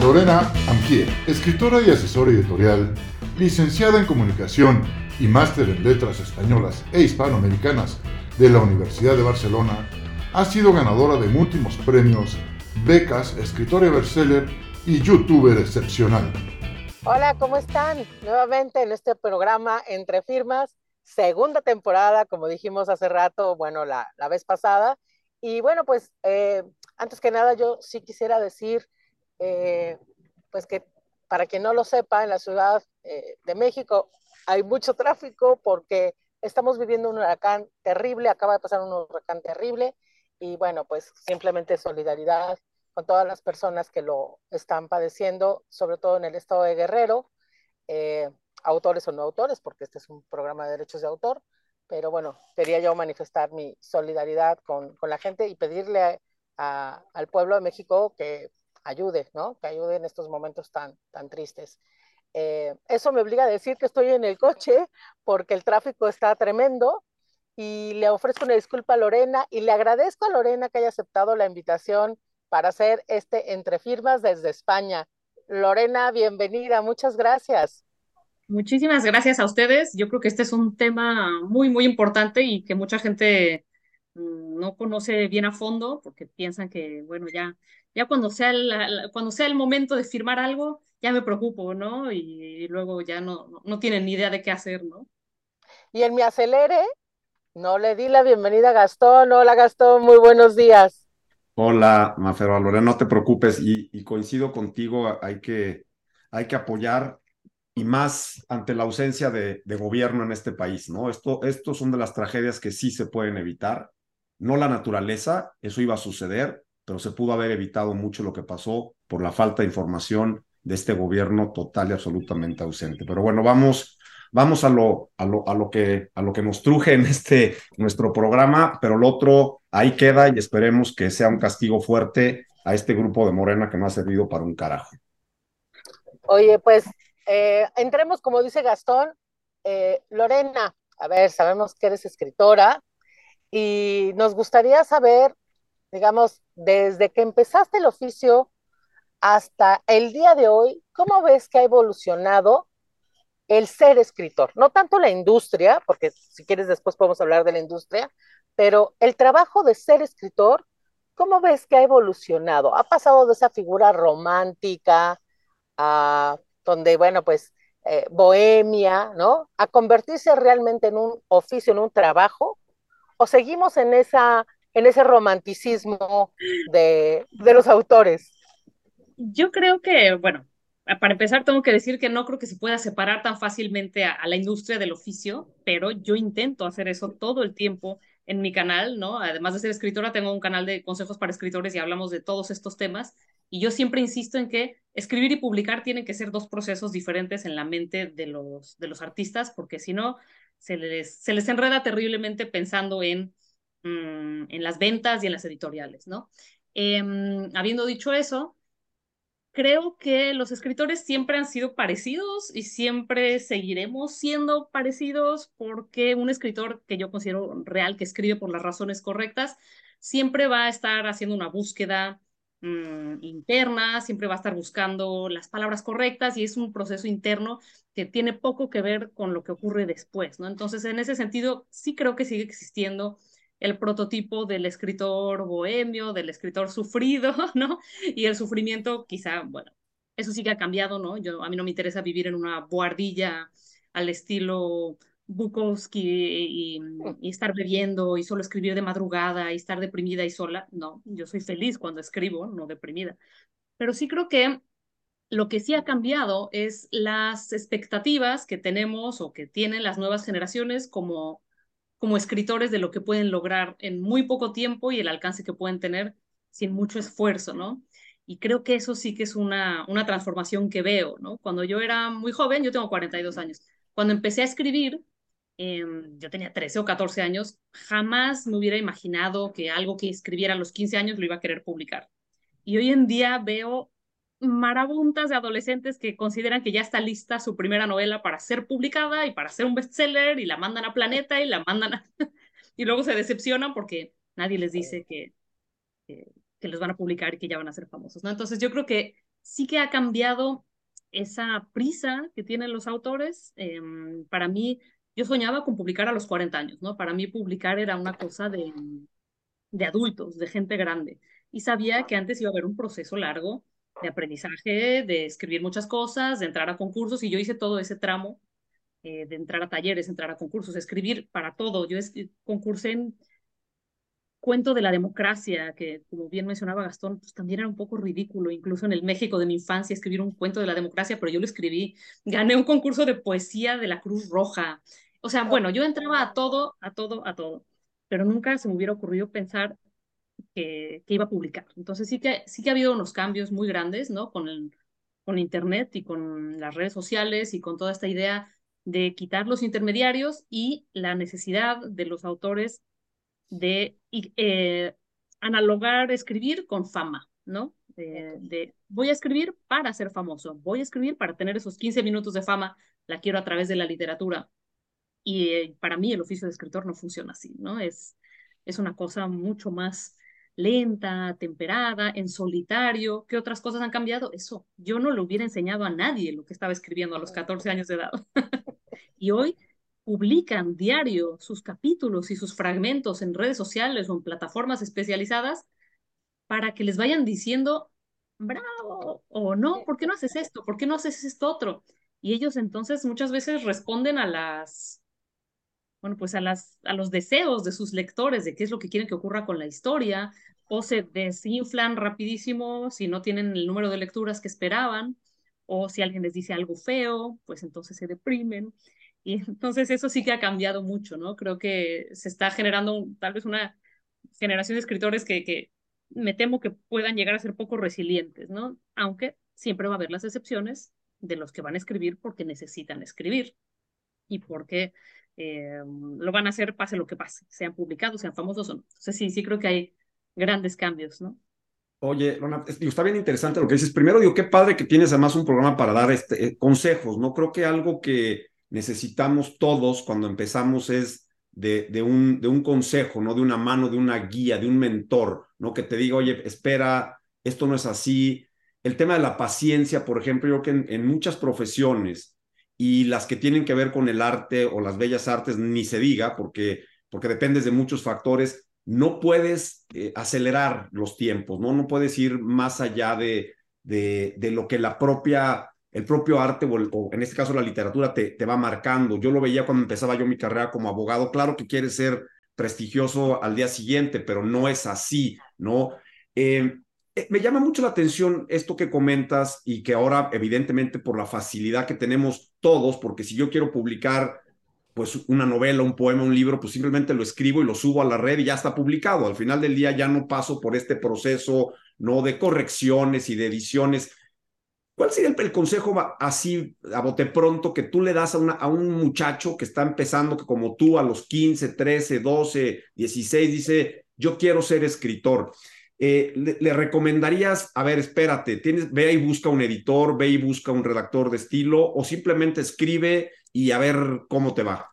Lorena Amquier, escritora y asesora editorial, licenciada en comunicación y máster en letras españolas e hispanoamericanas de la Universidad de Barcelona, ha sido ganadora de múltiples premios, becas, escritora bestseller y youtuber excepcional. Hola, ¿cómo están? Nuevamente en este programa Entre Firmas, segunda temporada, como dijimos hace rato, bueno, la, la vez pasada. Y bueno, pues eh, antes que nada yo sí quisiera decir, eh, pues que para quien no lo sepa, en la Ciudad eh, de México hay mucho tráfico porque estamos viviendo un huracán terrible, acaba de pasar un huracán terrible y bueno, pues simplemente solidaridad con todas las personas que lo están padeciendo, sobre todo en el estado de Guerrero, eh, autores o no autores, porque este es un programa de derechos de autor, pero bueno, quería yo manifestar mi solidaridad con, con la gente y pedirle al pueblo de México que ayude, ¿no? Que ayude en estos momentos tan, tan tristes. Eh, eso me obliga a decir que estoy en el coche porque el tráfico está tremendo y le ofrezco una disculpa a Lorena y le agradezco a Lorena que haya aceptado la invitación para hacer este entre firmas desde España. Lorena, bienvenida, muchas gracias. Muchísimas gracias a ustedes. Yo creo que este es un tema muy, muy importante y que mucha gente mm, no conoce bien a fondo porque piensan que, bueno, ya ya cuando sea, el, cuando sea el momento de firmar algo, ya me preocupo, ¿no? Y, luego ya no, no, tienen ni idea de qué hacer, ¿no? Y en mi acelere, no le di la bienvenida a Gastón. Hola Gastón, muy buenos días. Hola, Mafero Lorena, no te preocupes y, coincido contigo, hay que, hay que apoyar y más ante la ausencia de, de, gobierno en este país, ¿no? Esto, estos son de las tragedias que sí se pueden evitar, no la naturaleza, eso iba a suceder, pero se pudo haber evitado mucho lo que pasó por la falta de información de este gobierno total y absolutamente ausente. Pero bueno, vamos, vamos a lo, a lo, a lo, que, a lo que nos truje en este nuestro programa, pero lo otro ahí queda y esperemos que sea un castigo fuerte a este grupo de Morena que no ha servido para un carajo. Oye, pues eh, entremos, como dice Gastón, eh, Lorena, a ver, sabemos que eres escritora y nos gustaría saber digamos, desde que empezaste el oficio hasta el día de hoy, ¿cómo ves que ha evolucionado el ser escritor? No tanto la industria, porque si quieres después podemos hablar de la industria, pero el trabajo de ser escritor, ¿cómo ves que ha evolucionado? Ha pasado de esa figura romántica a donde, bueno, pues eh, bohemia, ¿no? A convertirse realmente en un oficio, en un trabajo, o seguimos en esa en ese romanticismo de, de los autores? Yo creo que, bueno, para empezar tengo que decir que no creo que se pueda separar tan fácilmente a, la industria del oficio, pero yo intento hacer eso todo el tiempo en mi canal, ¿no? Además de ser escritora, tengo un canal de consejos para escritores y hablamos de todos estos temas. Y yo siempre insisto en que escribir y publicar tienen que ser dos procesos diferentes en la mente de los, de los artistas, porque si no, se les, se les enreda terriblemente pensando en Mm, en las ventas y en las editoriales, ¿no? Em, habiendo dicho eso, creo que los escritores siempre han sido parecidos y siempre seguiremos siendo parecidos porque un escritor que yo considero real, que escribe por las razones correctas, siempre va a estar haciendo una búsqueda mm, interna, siempre va a estar buscando las palabras correctas y es un proceso interno que tiene poco que ver con lo que ocurre después, ¿no? Entonces, en ese sentido, sí creo que sigue existiendo el prototipo del escritor bohemio, del escritor sufrido, ¿no? Y el sufrimiento quizá, bueno, eso sí que ha cambiado, ¿no? Yo, a mí no me interesa vivir en una buhardilla al estilo Bukowski y, y, estar bebiendo y solo escribir de madrugada y estar deprimida y sola. No, yo soy feliz cuando escribo, no deprimida. Pero sí creo que lo que sí ha cambiado es las expectativas que tenemos o que tienen las nuevas generaciones como como escritores de lo que pueden lograr en muy poco tiempo y el alcance que pueden tener sin mucho esfuerzo, ¿no? Y creo que eso sí que es una, una transformación que veo, ¿no? Cuando yo era muy joven, yo tengo 42 años, cuando empecé a escribir, em, yo tenía 13 o 14 años, jamás me hubiera imaginado que algo que escribiera a los 15 años lo iba a querer publicar. Y hoy en día veo marabuntas de adolescentes que consideran que ya está lista su primera novela para ser publicada y para ser un bestseller y la mandan a Planeta y la mandan a... y luego se decepcionan porque nadie les dice que, que, les van a publicar y que ya van a ser famosos, ¿no? Entonces yo creo que sí que ha cambiado esa prisa que tienen los autores. Em, para mí, yo soñaba con publicar a los 40 años, ¿no? Para mí publicar era una cosa de, de adultos, de gente grande. Y sabía que antes iba a haber un proceso largo de aprendizaje, de escribir muchas cosas, de entrar a concursos, y yo hice todo ese tramo eh, de entrar a talleres, entrar a concursos, escribir para todo. Yo concursé en cuento de la democracia, que como bien mencionaba Gastón, pues también era un poco ridículo, incluso en el México de mi infancia, escribir un cuento de la democracia, pero yo lo escribí, gané un concurso de poesía de la Cruz Roja. O sea, bueno, yo entraba a todo, a todo, a todo, pero nunca se me hubiera ocurrido pensar que, que iba a publicar. Entonces sí que, sí que ha habido unos cambios muy grandes, ¿no? Con, el, con Internet y con las redes sociales y con toda esta idea de quitar los intermediarios y la necesidad de los autores de eh, analogar escribir con fama, ¿no? de voy a escribir para ser famoso, voy a escribir para tener esos 15 minutos de fama, la quiero a través de la literatura. Y eh, para mí el oficio de escritor no funciona así, ¿no? Es, es una cosa mucho más lenta, temperada, en solitario. ¿Qué otras cosas han cambiado? Eso, yo no le hubiera enseñado a nadie lo que estaba escribiendo a los 14 años de edad. y hoy publican diario sus capítulos y sus fragmentos en redes sociales o en plataformas especializadas para que les vayan diciendo, bravo, o no, ¿por qué no haces esto? ¿Por qué no haces esto otro? Y ellos entonces muchas veces responden a las, bueno, pues a, las, a los deseos de sus lectores, de qué es lo que quieren que ocurra con la historia, o se desinflan rapidísimo si no tienen el número de lecturas que esperaban, o si alguien les dice algo feo, pues entonces se deprimen. Y entonces eso sí que ha cambiado mucho, ¿no? Creo que se está generando tal vez una generación de escritores que, que me temo que puedan llegar a ser poco resilientes, ¿no? Aunque siempre va a haber las excepciones de los que van a escribir porque necesitan escribir y porque eh, lo van a hacer pase lo que pase, sean publicados, sean famosos o no. Entonces sí, sí creo que hay grandes cambios, ¿no? Oye, Lona, está bien interesante lo que dices. Primero, digo, qué padre que tienes además un programa para dar este, eh, consejos, ¿no? Creo que algo que necesitamos todos cuando empezamos es de, de, un, de un consejo, ¿no? De una mano, de una guía, de un mentor, ¿no? Que te diga, oye, espera, esto no es así. El tema de la paciencia, por ejemplo, yo creo que en, muchas profesiones y las que tienen que ver con el arte o las bellas artes, ni se diga, porque, porque dependes de muchos factores, no puedes eh, acelerar los tiempos, ¿no? No puedes ir más allá de, de, de lo que la propia el propio arte o, en este caso la literatura te, te, va marcando. Yo lo veía cuando empezaba yo mi carrera como abogado. Claro que quieres ser prestigioso al día siguiente, pero no es así, ¿no? Eh, me llama mucho la atención esto que comentas y que ahora evidentemente por la facilidad que tenemos todos, porque si yo quiero publicar pues una novela, un poema, un libro, pues simplemente lo escribo y lo subo a la red y ya está publicado. Al final del día ya no paso por este proceso, ¿no? De correcciones y de ediciones ¿Cuál sería el, consejo así a bote pronto que tú le das a, a un muchacho que está empezando, que como tú a los 15, 13, 12, 16 dice, yo quiero ser escritor? Eh, le, recomendarías, a ver, espérate, tienes, ve y busca un editor, ve y busca un redactor de estilo o simplemente escribe y a ver cómo te va?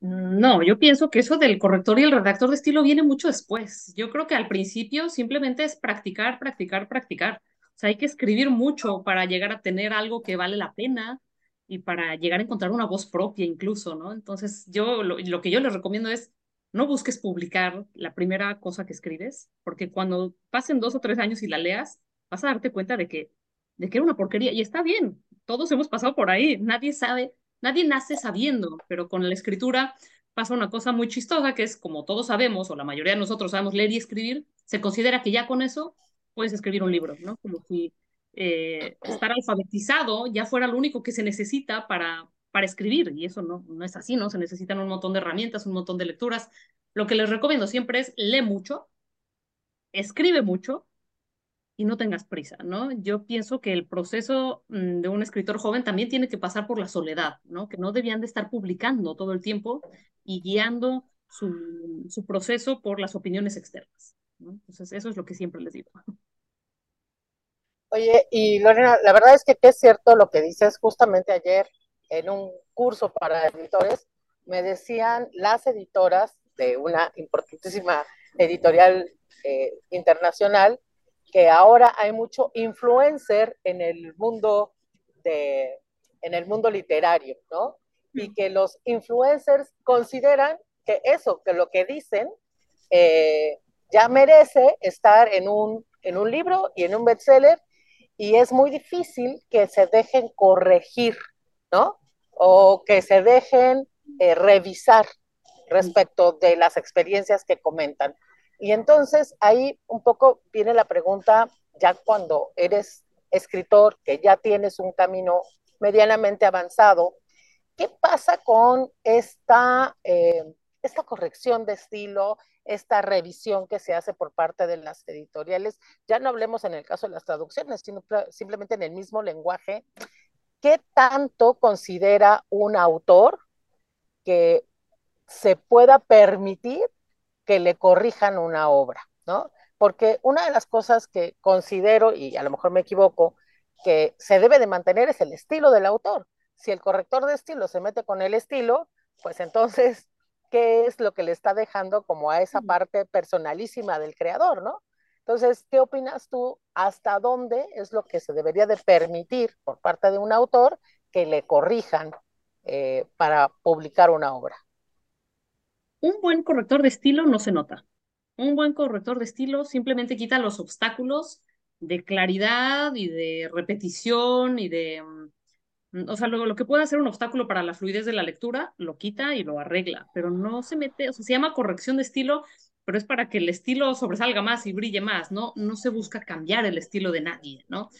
No, yo pienso que eso del corrector y el redactor de estilo viene mucho después. Yo creo que al principio simplemente es practicar, practicar, practicar sea, hay que escribir mucho para llegar a tener algo que vale la pena y para llegar a encontrar una voz propia incluso, ¿no? Entonces, yo lo, lo que yo les recomiendo es no busques publicar la primera cosa que escribes, porque cuando pasen dos o tres años y la leas, vas a darte cuenta de que, de que era una porquería. Y está bien, todos hemos pasado por ahí, nadie sabe, nadie nace sabiendo, pero con la escritura pasa una cosa muy chistosa, que es como todos sabemos, o la mayoría de nosotros sabemos leer y escribir, se considera que ya con eso puedes escribir un libro, ¿no? Como si eh, estar alfabetizado ya fuera lo único que se necesita para, para escribir, y eso no, no es así, ¿no? Se necesitan un montón de herramientas, un montón de lecturas. Lo que les recomiendo siempre es lee mucho, escribe mucho y no tengas prisa, ¿no? Yo pienso que el proceso mm, de un escritor joven también tiene que pasar por la soledad, ¿no? Que no debían de estar publicando todo el tiempo y guiando su, su proceso por las opiniones externas. Entonces, eso es lo que siempre les digo. Oye, y Lorena, la verdad es que es cierto lo que dices. Justamente ayer en un curso para editores me decían las editoras de una importantísima editorial eh, internacional que ahora hay mucho influencer en el mundo de, en el mundo literario, ¿no? Y que los influencers consideran que eso, que lo que dicen, eh, ya merece estar en un, en un libro y en un bestseller y es muy difícil que se dejen corregir, ¿no? O que se dejen eh, revisar respecto de las experiencias que comentan. Y entonces ahí un poco viene la pregunta, ya cuando eres escritor, que ya tienes un camino medianamente avanzado, ¿qué pasa con esta, eh, esta corrección de estilo, esta revisión que se hace por parte de las editoriales? Ya no hablemos en el caso de las traducciones, sino simplemente en el mismo lenguaje. ¿Qué tanto considera un autor que se pueda permitir que le corrijan una obra, ¿no? Porque una de las cosas que considero, y a lo mejor me equivoco, que se debe de mantener es el estilo del autor. Si el corrector de estilo se mete con el estilo, pues entonces, ¿qué es lo que le está dejando como a esa parte personalísima del creador, ¿no? Entonces, ¿qué opinas tú? ¿Hasta dónde es lo que se debería de permitir por parte de un autor que le corrijan eh, para publicar una obra? Un buen corrector de estilo no se nota. Un buen corrector de estilo simplemente quita los obstáculos de claridad y de repetición y de... Mm, o sea, lo, que puede ser un obstáculo para la fluidez de la lectura, lo quita y lo arregla, pero no se mete, o sea, se llama corrección de estilo, pero es para que el estilo sobresalga más y brille más, ¿no? No se busca cambiar el estilo de nadie, ¿no?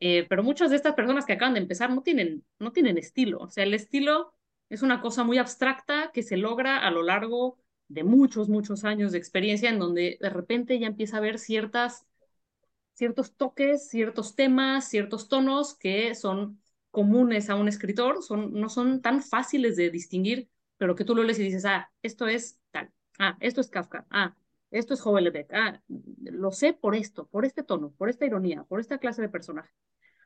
Eh, pero muchas de estas personas que acaban de empezar no tienen, no tienen estilo, o sea, el estilo es una cosa muy abstracta que se logra a lo largo de muchos, muchos años de experiencia en donde de repente ya empieza a haber ciertas ciertos toques, ciertos temas, ciertos tonos que son comunes a un escritor, son, no son tan fáciles de distinguir, pero que tú lo lees y dices, ah, esto es ah, esto es Kafka, ah, esto es Houellebecq, ah, lo sé por esto, por este tono, por esta ironía, por esta clase de personaje.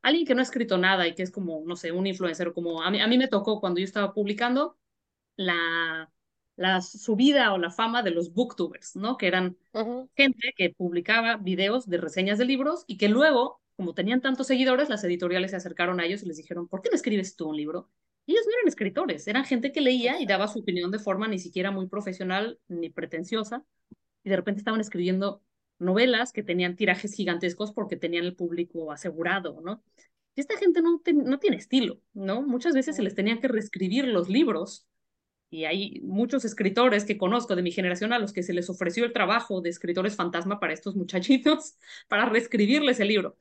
Alguien que no ha escrito nada y que es como, no sé, un influencer, como a mí, a mí me tocó cuando yo estaba publicando la la subida o la fama de los booktubers, ¿no? Que eran gente que publicaba videos de reseñas de libros y que luego, como tenían tantos seguidores, las editoriales se acercaron a ellos y les dijeron, ¿por qué no escribes tú un libro? Ellos no eran escritores, eran gente que leía y daba su opinión de forma ni siquiera muy profesional ni pretenciosa, y de repente estaban escribiendo novelas que tenían tirajes gigantescos porque tenían el público asegurado, ¿no? Y esta gente no, no tiene estilo, ¿no? Muchas veces se les tenían que reescribir los libros y hay muchos escritores que conozco de mi generación a los que se les ofreció el trabajo de escritores fantasma para estos muchachitos, para reescribirles el libro.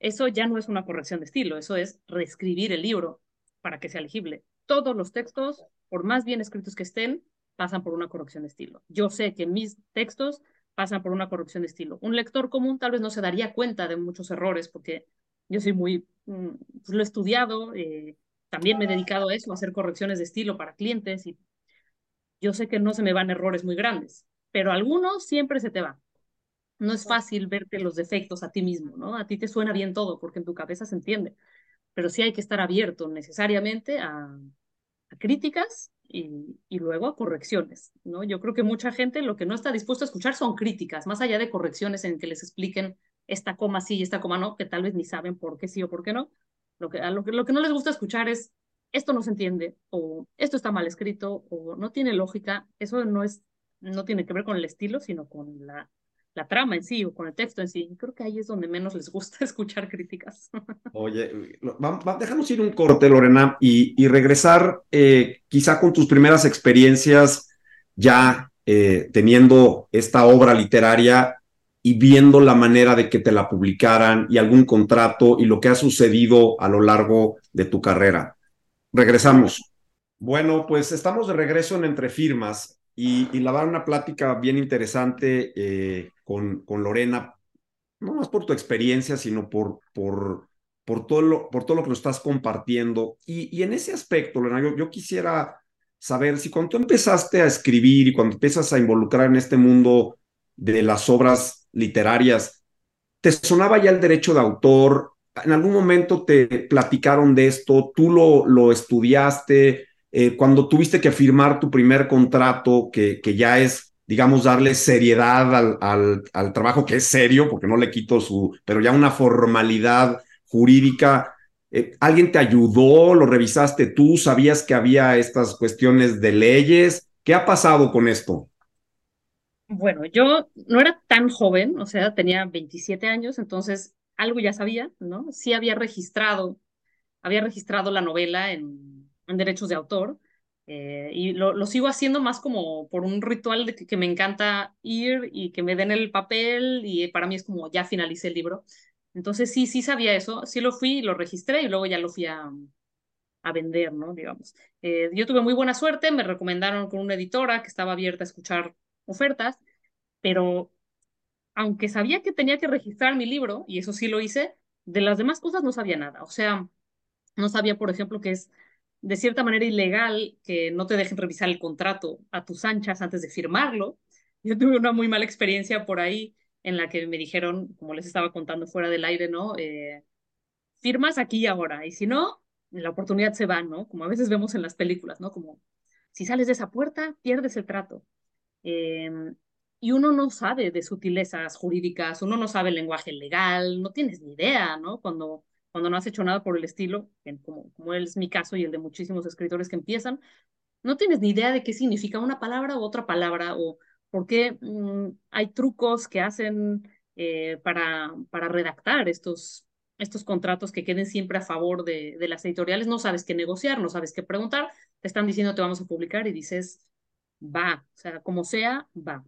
Eso ya no es una corrección de estilo, eso es reescribir el libro para que sea legible. Todos los textos, por más bien escritos que estén, pasan por una corrección de estilo. Yo sé que mis textos pasan por una corrección de estilo. Un lector común tal vez no se daría cuenta de muchos errores porque yo soy muy, mm, pues lo he estudiado, eh, también me he dedicado a eso, a hacer correcciones de estilo para clientes y yo sé que no se me van errores muy grandes, pero algunos siempre se te van. No es fácil verte los defectos a ti mismo, ¿no? A ti te suena bien todo porque en tu cabeza se entiende, pero sí hay que estar abierto necesariamente a, críticas y, luego a correcciones, ¿no? Yo creo que mucha gente lo que no está dispuesto a escuchar son críticas, más allá de correcciones en que les expliquen esta coma sí y esta coma no, que tal vez ni saben por qué sí o por qué no, lo que, lo, que, lo que no les gusta escuchar es esto no se entiende o esto está mal escrito o no tiene lógica. Eso no, es, no tiene que ver con el estilo, sino con la, la trama en sí o con el texto en sí. Creo que ahí es donde menos les gusta escuchar críticas. Oye, déjanos ir un corte, Lorena, y, y regresar eh, quizá con tus primeras experiencias ya eh, teniendo esta obra literaria y viendo la manera de que te la publicaran y algún contrato y lo que ha sucedido a lo largo de tu carrera. Regresamos. Bueno, pues estamos de regreso en Entre Firmas y, y la va una plática bien interesante eh, con, con Lorena, no más por tu experiencia, sino por, por, por, todo, lo, por todo lo que nos estás compartiendo. Y, y en ese aspecto, Lorena, yo, yo quisiera saber si cuando tú empezaste a escribir y cuando empiezas a involucrar en este mundo de las obras literarias. ¿Te sonaba ya el derecho de autor? ¿En algún momento te platicaron de esto? ¿Tú lo, lo estudiaste? Eh, cuando tuviste que firmar tu primer contrato, que, que ya es digamos, darle seriedad al, al, trabajo, que es serio, porque no le quito su, pero ya una formalidad jurídica. Eh, ¿Alguien te ayudó? ¿Lo revisaste tú? ¿Sabías que había estas cuestiones de leyes? ¿Qué ha pasado con esto? Bueno, yo no era tan joven, o sea, tenía 27 años, entonces algo ya sabía, ¿no? Sí había registrado, había registrado la novela en, en derechos de autor, eh, y lo, lo, sigo haciendo más como por un ritual de que, me encanta ir y que me den el papel y para mí es como ya finalicé el libro. Entonces sí, sí sabía eso, sí lo fui, lo registré y luego ya lo fui a, a vender, ¿no? Digamos. Eh, yo tuve muy buena suerte, me recomendaron con una editora que estaba abierta a escuchar ofertas, pero aunque sabía que tenía que registrar mi libro, y eso sí lo hice, de las demás cosas no sabía nada. O sea, no sabía, por ejemplo, que es de cierta manera ilegal que no te dejen revisar el contrato a tus anchas antes de firmarlo. Yo tuve una muy mala experiencia por ahí en la que me dijeron, como les estaba contando fuera del aire, ¿no? Eh, firmas aquí y ahora, y si no, la oportunidad se va, ¿no? Como a veces vemos en las películas, ¿no? Como si sales de esa puerta, pierdes el trato. Eh, y uno no sabe de sutilezas jurídicas, uno no sabe lenguaje legal, no tienes ni idea, ¿no? Cuando cuando no has hecho nada por el estilo, como, como es mi caso y el de muchísimos escritores que empiezan, no tienes ni idea de qué significa una palabra u otra palabra o por qué mm, hay trucos que hacen eh, para, para redactar estos, estos contratos que queden siempre a favor de, de, las editoriales. No sabes qué negociar, no sabes qué preguntar, te están diciendo te vamos a publicar y dices, va, o sea, como sea, va.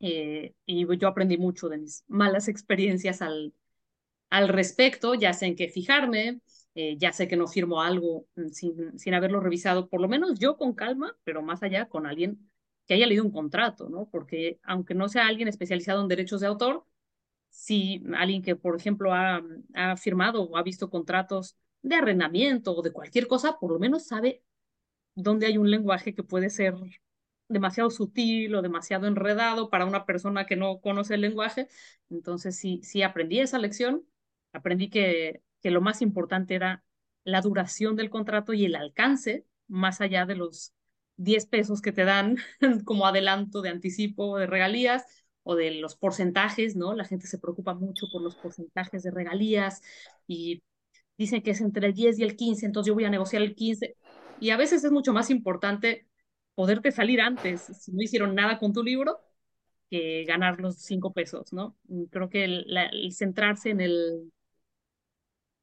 Eh, y yo aprendí mucho de mis malas experiencias al, al respecto, ya sé en qué fijarme, eh, ya sé que no firmo algo mm, sin, sin haberlo revisado, por lo menos yo con calma, pero más allá con alguien que haya leído un contrato, ¿no? Porque aunque no sea alguien especializado en derechos de autor, si alguien que, por ejemplo, ha, ha firmado o ha visto contratos de arrendamiento o de cualquier cosa, por lo menos sabe dónde hay un lenguaje que puede ser demasiado sutil o demasiado enredado para una persona que no conoce el lenguaje. Entonces, sí, sí aprendí esa lección aprendí que, que lo más importante era la duración del contrato y el alcance, más allá de los 10 pesos que te dan como adelanto de anticipo de regalías o de los porcentajes, ¿no? La gente se preocupa mucho por los porcentajes de regalías y dicen que es entre el 10 y el 15, entonces yo voy a negociar el 15. Y a veces es mucho más importante poderte salir antes, si no hicieron nada con tu libro, que ganar los 5 pesos, ¿no? Creo que el, el centrarse en el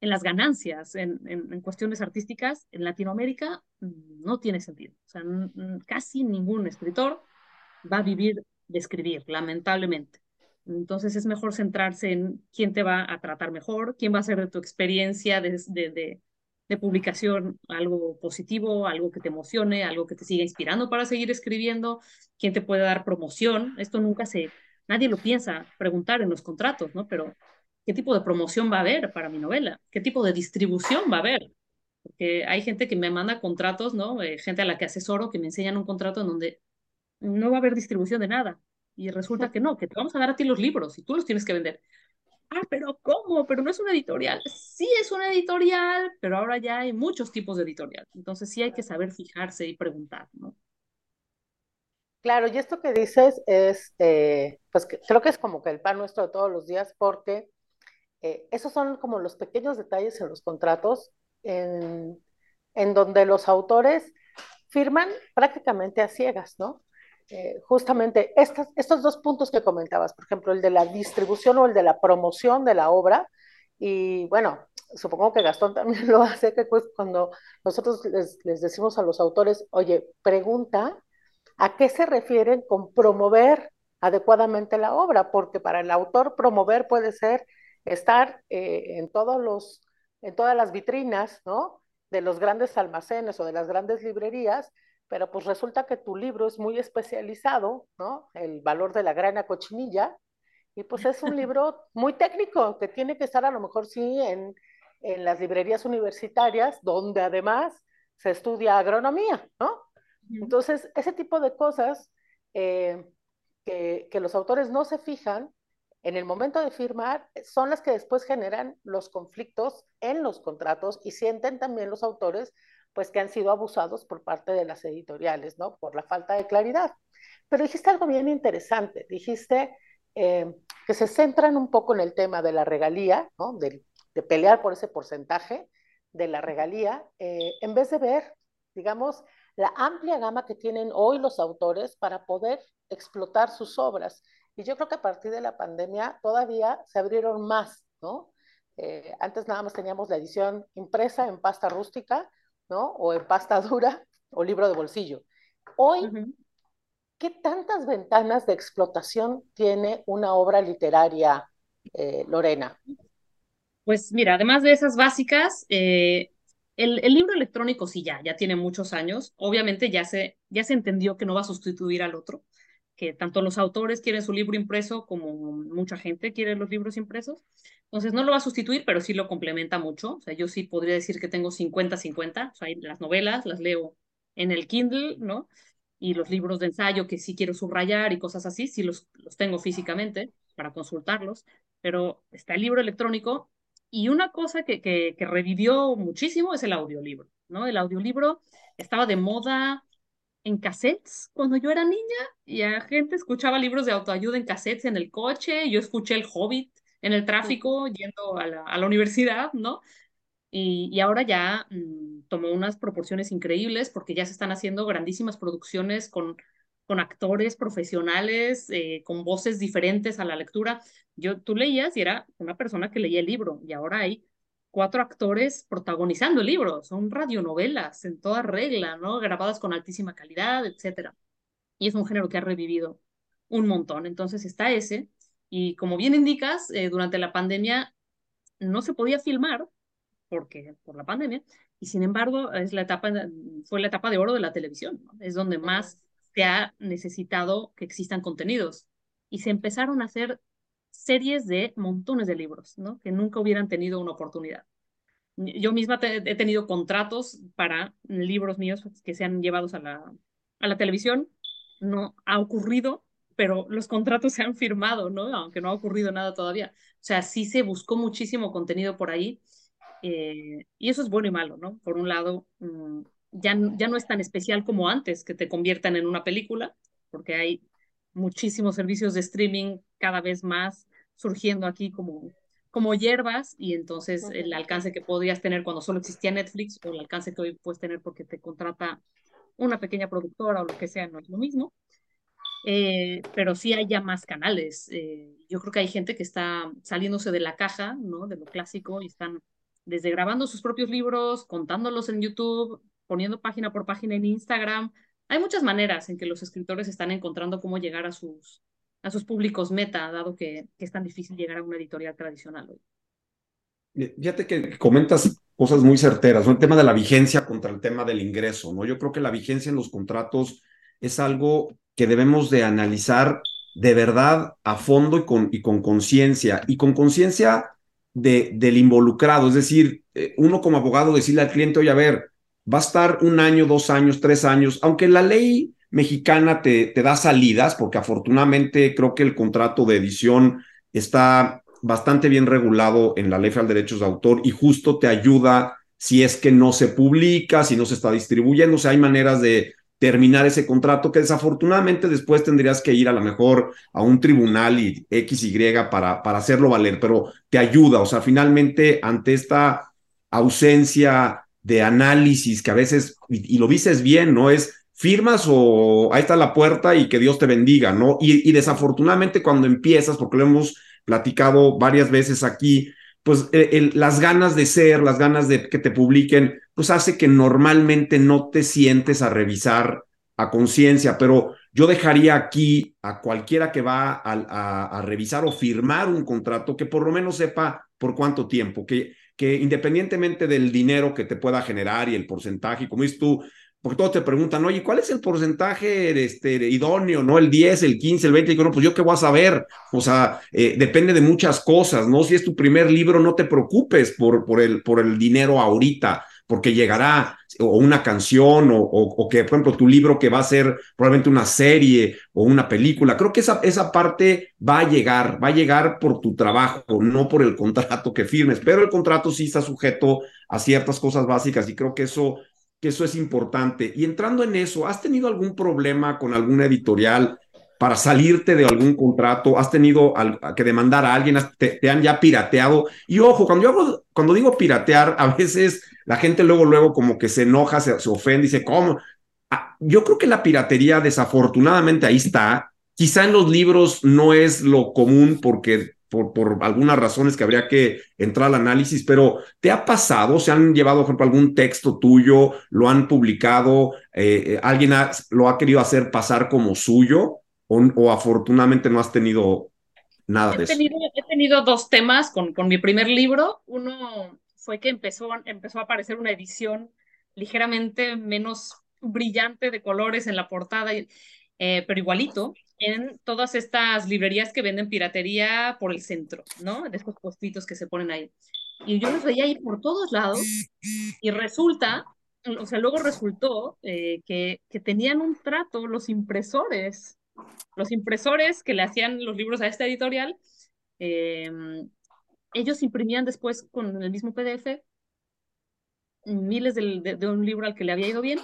en las ganancias, en, cuestiones artísticas, en Latinoamérica mm, no tiene sentido. O sea, casi ningún escritor va a vivir de escribir, lamentablemente. Entonces es mejor centrarse en quién te va a tratar mejor, quién va a hacer de tu experiencia de, de, publicación algo positivo, algo que te emocione, algo que te siga inspirando para seguir escribiendo, quién te puede dar promoción. Esto nunca se, nadie lo piensa preguntar en los contratos, ¿no? Pero qué tipo de promoción va a haber para mi novela, qué tipo de distribución va a haber. Porque hay gente que me manda contratos, ¿no? Eh, gente a la que asesoro que me enseñan un contrato en donde no va a haber distribución de nada. Y resulta que no, que te vamos a dar a ti los libros y tú los tienes que vender. Ah, pero ¿cómo? Pero no es una editorial. Sí es una editorial, pero ahora ya hay muchos tipos de editorial. Entonces sí hay que saber fijarse y preguntar, ¿no? Claro, y esto que dices es, eh, pues creo que es como que el pan nuestro de todos los días, porque eh, esos son como los pequeños detalles en los contratos en, donde los autores firman prácticamente a ciegas, ¿no? Eh, justamente estos dos puntos que comentabas, por ejemplo, el de la distribución o el de la promoción de la obra, y bueno, supongo que Gastón también lo hace, que pues cuando nosotros les, les decimos a los autores, oye, pregunta a qué se refieren con promover adecuadamente la obra, porque para el autor promover puede ser estar eh, en, todos los, en todas las vitrinas, ¿no? De los grandes almacenes o de las grandes librerías, pero pues resulta que tu libro es muy especializado, ¿no? El valor de la grana cochinilla, y pues es un libro muy técnico, que tiene que estar a lo mejor sí en, en las librerías universitarias, donde además se estudia agronomía, ¿no? Entonces, ese tipo de cosas eh, que, que, los autores no se fijan, en el momento de firmar son las que después generan los conflictos en los contratos y sienten también los autores pues que han sido abusados por parte de las editoriales, ¿no? Por la falta de claridad. Pero dijiste algo bien interesante, dijiste eh, que se centran un poco en el tema de la regalía, ¿no? De, pelear por ese porcentaje de la regalía, eh, en vez de ver, digamos, la amplia gama que tienen hoy los autores para poder explotar sus obras. Y yo creo que a partir de la pandemia todavía se abrieron más, ¿no? Eh, antes nada más teníamos la edición impresa en pasta rústica, ¿no? O en pasta dura o libro de bolsillo. Hoy, ¿qué tantas ventanas de explotación tiene una obra literaria, eh, Lorena? Pues mira, además de esas básicas, eh, el, el, libro electrónico sí ya, ya tiene muchos años. Obviamente ya se, ya se entendió que no va a sustituir al otro que tanto los autores quieren su libro impreso como mucha gente quiere los libros impresos. Entonces no lo va a sustituir, pero sí lo complementa mucho. O sea, yo sí podría decir que tengo 50-50. O sea, las novelas las leo en el Kindle, ¿no? Y los libros de ensayo que sí quiero subrayar y cosas así, sí los, los tengo físicamente para consultarlos. Pero está el libro electrónico y una cosa que, que, que revivió muchísimo es el audiolibro, ¿no? El audiolibro estaba de moda en cassettes cuando yo era niña y a gente escuchaba libros de autoayuda en cassettes en el coche, yo escuché El Hobbit en el tráfico yendo a la, a la universidad, ¿no? Y, y ahora ya mmm, tomó unas proporciones increíbles porque ya se están haciendo grandísimas producciones con, con actores profesionales, eh, con voces diferentes a la lectura. Yo, tú leías y era una persona que leía el libro y ahora hay cuatro actores protagonizando el libro, son radionovelas en toda regla, ¿no? Grabadas con altísima calidad, etcétera. Y es un género que ha revivido un montón. Entonces está ese, y como bien indicas, eh, durante la pandemia no se podía filmar, porque por la pandemia, y sin embargo es la etapa, fue la etapa de oro de la televisión, ¿no? es donde más se ha necesitado que existan contenidos. Y se empezaron a hacer series de montones de libros, ¿no? Que nunca hubieran tenido una oportunidad. Yo misma he tenido contratos para libros míos que sean llevados a la, a la televisión. No ha ocurrido, pero los contratos se han firmado, ¿no? Aunque no ha ocurrido nada todavía. O sea, sí se buscó muchísimo contenido por ahí. Eh, y eso es bueno y malo, ¿no? Por un lado, mmm, ya, ya no es tan especial como antes que te conviertan en una película, porque hay muchísimos servicios de streaming cada vez más surgiendo aquí como, como hierbas y entonces el alcance que podías tener cuando solo existía Netflix o el alcance que hoy puedes tener porque te contrata una pequeña productora o lo que sea, no es lo mismo. Eh, pero sí hay ya más canales. Eh, yo creo que hay gente que está saliéndose de la caja, ¿no? De lo clásico y están desde grabando sus propios libros, contándolos en YouTube, poniendo página por página en Instagram, hay muchas maneras en que los escritores están encontrando cómo llegar a sus, a sus públicos meta, dado que, que es tan difícil llegar a una editorial tradicional hoy. Fíjate que comentas cosas muy certeras, ¿no? El tema de la vigencia contra el tema del ingreso, ¿no? Yo creo que la vigencia en los contratos es algo que debemos de analizar de verdad a fondo y con y con conciencia y con conciencia de, del involucrado, es decir, eh, uno como abogado decirle al cliente, oye, a ver, va a estar un año, dos años, tres años, aunque la ley mexicana te, te da salidas, porque afortunadamente creo que el contrato de edición está bastante bien regulado en la ley federal de derechos de autor y justo te ayuda si es que no se publica, si no se está distribuyendo, o sea, hay maneras de terminar ese contrato que desafortunadamente después tendrías que ir a lo mejor a un tribunal y X, Y para, para hacerlo valer, pero te ayuda, o sea, finalmente ante esta ausencia de análisis que a veces, y, y, lo dices bien, ¿no? Es firmas o ahí está la puerta y que Dios te bendiga, ¿no? Y, y desafortunadamente cuando empiezas, porque lo hemos platicado varias veces aquí, pues el, las ganas de ser, las ganas de que te publiquen, pues hace que normalmente no te sientes a revisar a conciencia, pero yo dejaría aquí a cualquiera que va a, a, a, revisar o firmar un contrato que por lo menos sepa por cuánto tiempo, que que independientemente del dinero que te pueda generar y el porcentaje, como dices tú, porque todos te preguntan, oye, ¿cuál es el porcentaje este, idóneo? ¿No? El 10, el 15, el 20, y digo, no, pues yo qué voy a saber. O sea, eh, depende de muchas cosas, ¿no? Si es tu primer libro, no te preocupes por, por, el, por el dinero ahorita porque llegará o una canción o, o, que, por ejemplo, tu libro que va a ser probablemente una serie o una película. Creo que esa, esa parte va a llegar, va a llegar por tu trabajo, no por el contrato que firmes, pero el contrato sí está sujeto a ciertas cosas básicas y creo que eso que eso es importante. Y entrando en eso, ¿has tenido algún problema con alguna editorial para salirte de algún contrato? ¿Has tenido que demandar a alguien? Te, han ya pirateado? Y ojo, cuando digo piratear, a veces la gente luego, luego como que se enoja, se, se ofende, dice, ¿cómo? Ah, yo creo que la piratería desafortunadamente ahí está. Quizá en los libros no es lo común porque por, por, algunas razones que habría que entrar al análisis, pero ¿te ha pasado? ¿Se han llevado, por ejemplo, algún texto tuyo? ¿Lo han publicado? Eh, eh, ¿Alguien lo ha querido hacer pasar como suyo? O, afortunadamente no has tenido nada de eso? He tenido dos temas con, con mi primer libro. Uno fue que empezó, empezó a aparecer una edición ligeramente menos brillante de colores en la portada, eh, pero igualito en todas estas librerías que venden piratería por el centro, ¿no? De estos postitos que se ponen ahí. Y yo los veía ahí por todos lados y resulta, o sea, luego resultó eh, que, que tenían un trato los impresores, los impresores que le hacían los libros a esta editorial, em, ellos imprimían después con el mismo PDF miles de, un libro al que le había ido bien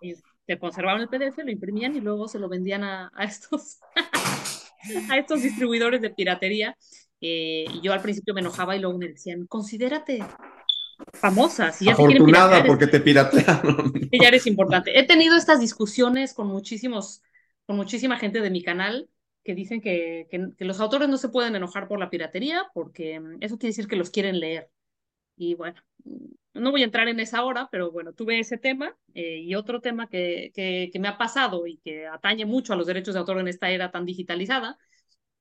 y se conservaban el PDF, lo imprimían y luego se lo vendían a, a estos, a estos distribuidores de piratería. Eh, y yo al principio me enojaba y luego me decían, considérate famosa. Si ya Afortunada porque te piratearon. ya eres importante. He tenido estas discusiones con muchísimos, con muchísima gente de mi canal que dicen que, que, que, los autores no se pueden enojar por la piratería porque eso quiere decir que los quieren leer. Y bueno, no voy a entrar en esa hora, pero bueno, tuve ese tema eh, y otro tema que, que, me ha pasado y que atañe mucho a los derechos de autor en esta era tan digitalizada,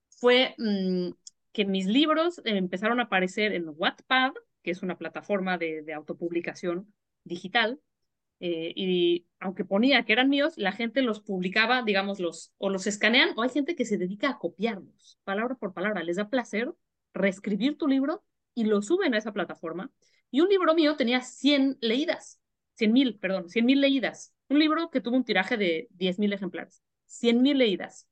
fue mm, que mis libros empezaron a aparecer en Wattpad, que es una plataforma de, de autopublicación digital, eh, y aunque ponía que eran míos, la gente los publicaba, digamos, los, o los escanean, o hay gente que se dedica a copiarlos, palabra por palabra, les da placer reescribir tu libro y lo suben a esa plataforma y un libro mío tenía 100 leídas, 100 mil, perdón, 100 mil leídas. Un libro que tuvo un tiraje de 10 mil ejemplares, 100 mil leídas.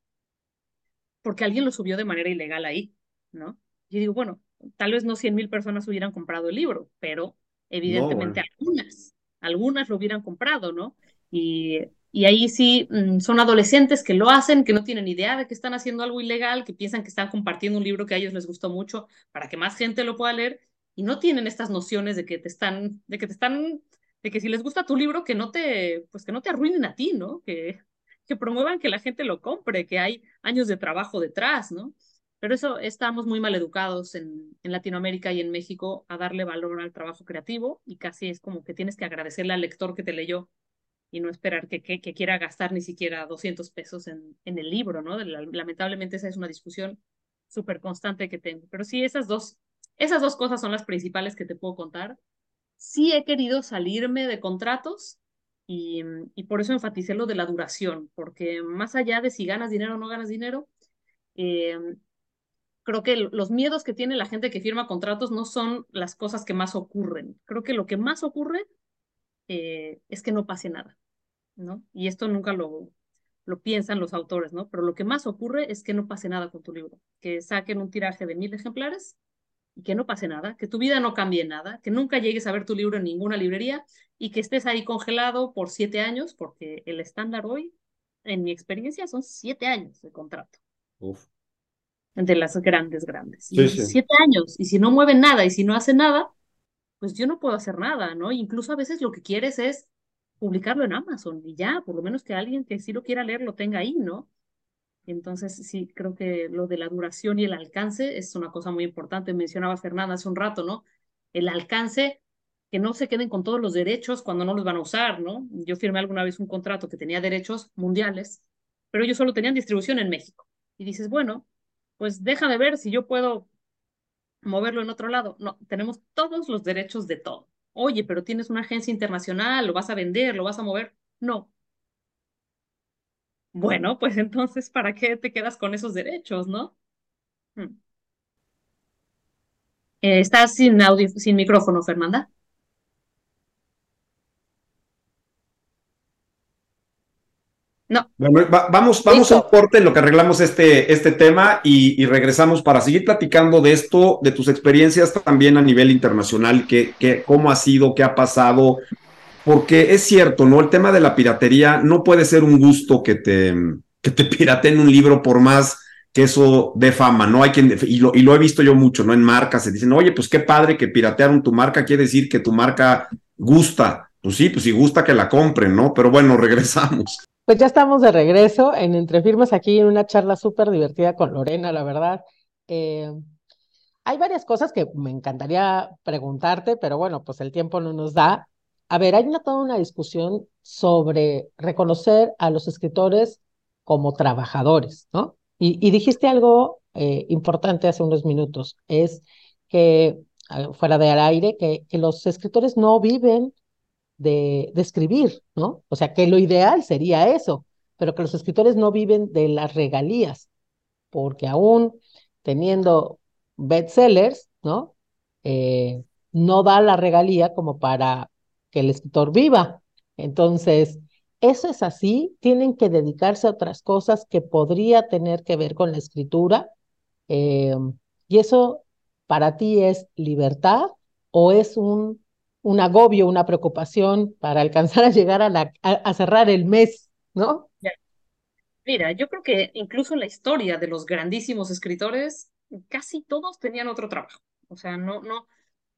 Porque alguien lo subió de manera ilegal ahí, ¿no? Yo digo, bueno, tal vez no 100 mil personas hubieran comprado el libro, pero evidentemente algunas, algunas lo hubieran comprado, ¿no? Y, y ahí sí mm, son adolescentes que lo hacen, que no tienen idea de que están haciendo algo ilegal, que piensan que están compartiendo un libro que a ellos les gustó mucho para que más gente lo pueda leer y no tienen estas nociones de que te están, de que te están, de que si les gusta tu libro, que no te, pues que no te arruinen a ti, ¿no? Que, que promuevan que la gente lo compre, que hay años de trabajo detrás, ¿no? Pero eso estamos muy mal educados en, en Latinoamérica y en México a darle valor al trabajo creativo y casi es como que tienes que agradecerle al lector que te leyó y no esperar que, que, quiera gastar ni siquiera 200 pesos en, en el libro, ¿no? Lamentablemente esa es una discusión súper constante que tengo. Pero sí, esas dos esas dos cosas son las principales que te puedo contar. Sí he querido salirme de contratos y, por eso enfaticé lo de la duración, porque más allá de si ganas dinero o no ganas dinero, eh, creo que los miedos que tiene la gente que firma contratos no son las cosas que más ocurren. Creo que lo que más ocurre eh, es que no pase nada, ¿no? Y esto nunca lo, lo piensan los autores, ¿no? Pero lo que más ocurre es que no pase nada con tu libro, que saquen un tiraje de mil ejemplares y que no pase nada, que tu vida no cambie nada, que nunca llegues a ver tu libro en ninguna librería y que estés ahí congelado por siete años, porque el estándar hoy, en mi experiencia, son siete años de contrato. Uf. De las grandes, grandes. Siete años. Y si no mueven nada y si no hacen nada, pues yo no puedo hacer nada, ¿no? Incluso a veces lo que quieres es publicarlo en Amazon y ya, por lo menos que alguien que sí lo quiera leer lo tenga ahí, ¿no? Entonces, sí, creo que lo de la duración y el alcance es una cosa muy importante. Mencionaba Fernanda hace un rato, ¿no? El alcance, que no se queden con todos los derechos cuando no los van a usar, ¿no? Yo firmé alguna vez un contrato que tenía derechos mundiales, pero ellos solo tenían distribución en México. Y dices, bueno, pues déjame ver si yo puedo moverlo en otro lado. No, tenemos todos los derechos de todo. Oye, pero tienes una agencia internacional, lo vas a vender, lo vas a mover. No, bueno, pues entonces, ¿para qué te quedas con esos derechos, no? Hmm. Eh, estás sin audio, sin micrófono, Fernanda. No. vamos, vamos a un corte en lo que arreglamos este, este tema y, regresamos para seguir platicando de esto, de tus experiencias también a nivel internacional, que, que, cómo ha sido, qué ha pasado, porque es cierto, ¿no? El tema de la piratería no puede ser un gusto que te, que te un libro por más que eso dé fama, ¿no? Hay quien, y lo, y lo he visto yo mucho, ¿no? En marcas se dicen, oye, pues qué padre que piratearon tu marca, quiere decir que tu marca gusta. Pues sí, pues si gusta que la compren, ¿no? Pero bueno, regresamos. Pues ya estamos de regreso en Entre Firmas aquí en una charla súper divertida con Lorena, la verdad. Eh, hay varias cosas que me encantaría preguntarte, pero bueno, pues el tiempo no nos da. A ver, hay una, toda una discusión sobre reconocer a los escritores como trabajadores, ¿no? Y, dijiste algo eh, importante hace unos minutos, es que, fuera del aire, que, los escritores no viven de, de, escribir, ¿no? O sea, que lo ideal sería eso, pero que los escritores no viven de las regalías, porque aún teniendo bestsellers, ¿no? Eh, no da la regalía como para que el escritor viva. Entonces, eso es así, tienen que dedicarse a otras cosas que podría tener que ver con la escritura. Eh, y eso para ti es libertad o es un, un agobio, una preocupación para alcanzar a llegar a, la, a cerrar el mes, ¿no? Mira, yo creo que incluso en la historia de los grandísimos escritores, casi todos tenían otro trabajo. O sea, no, no,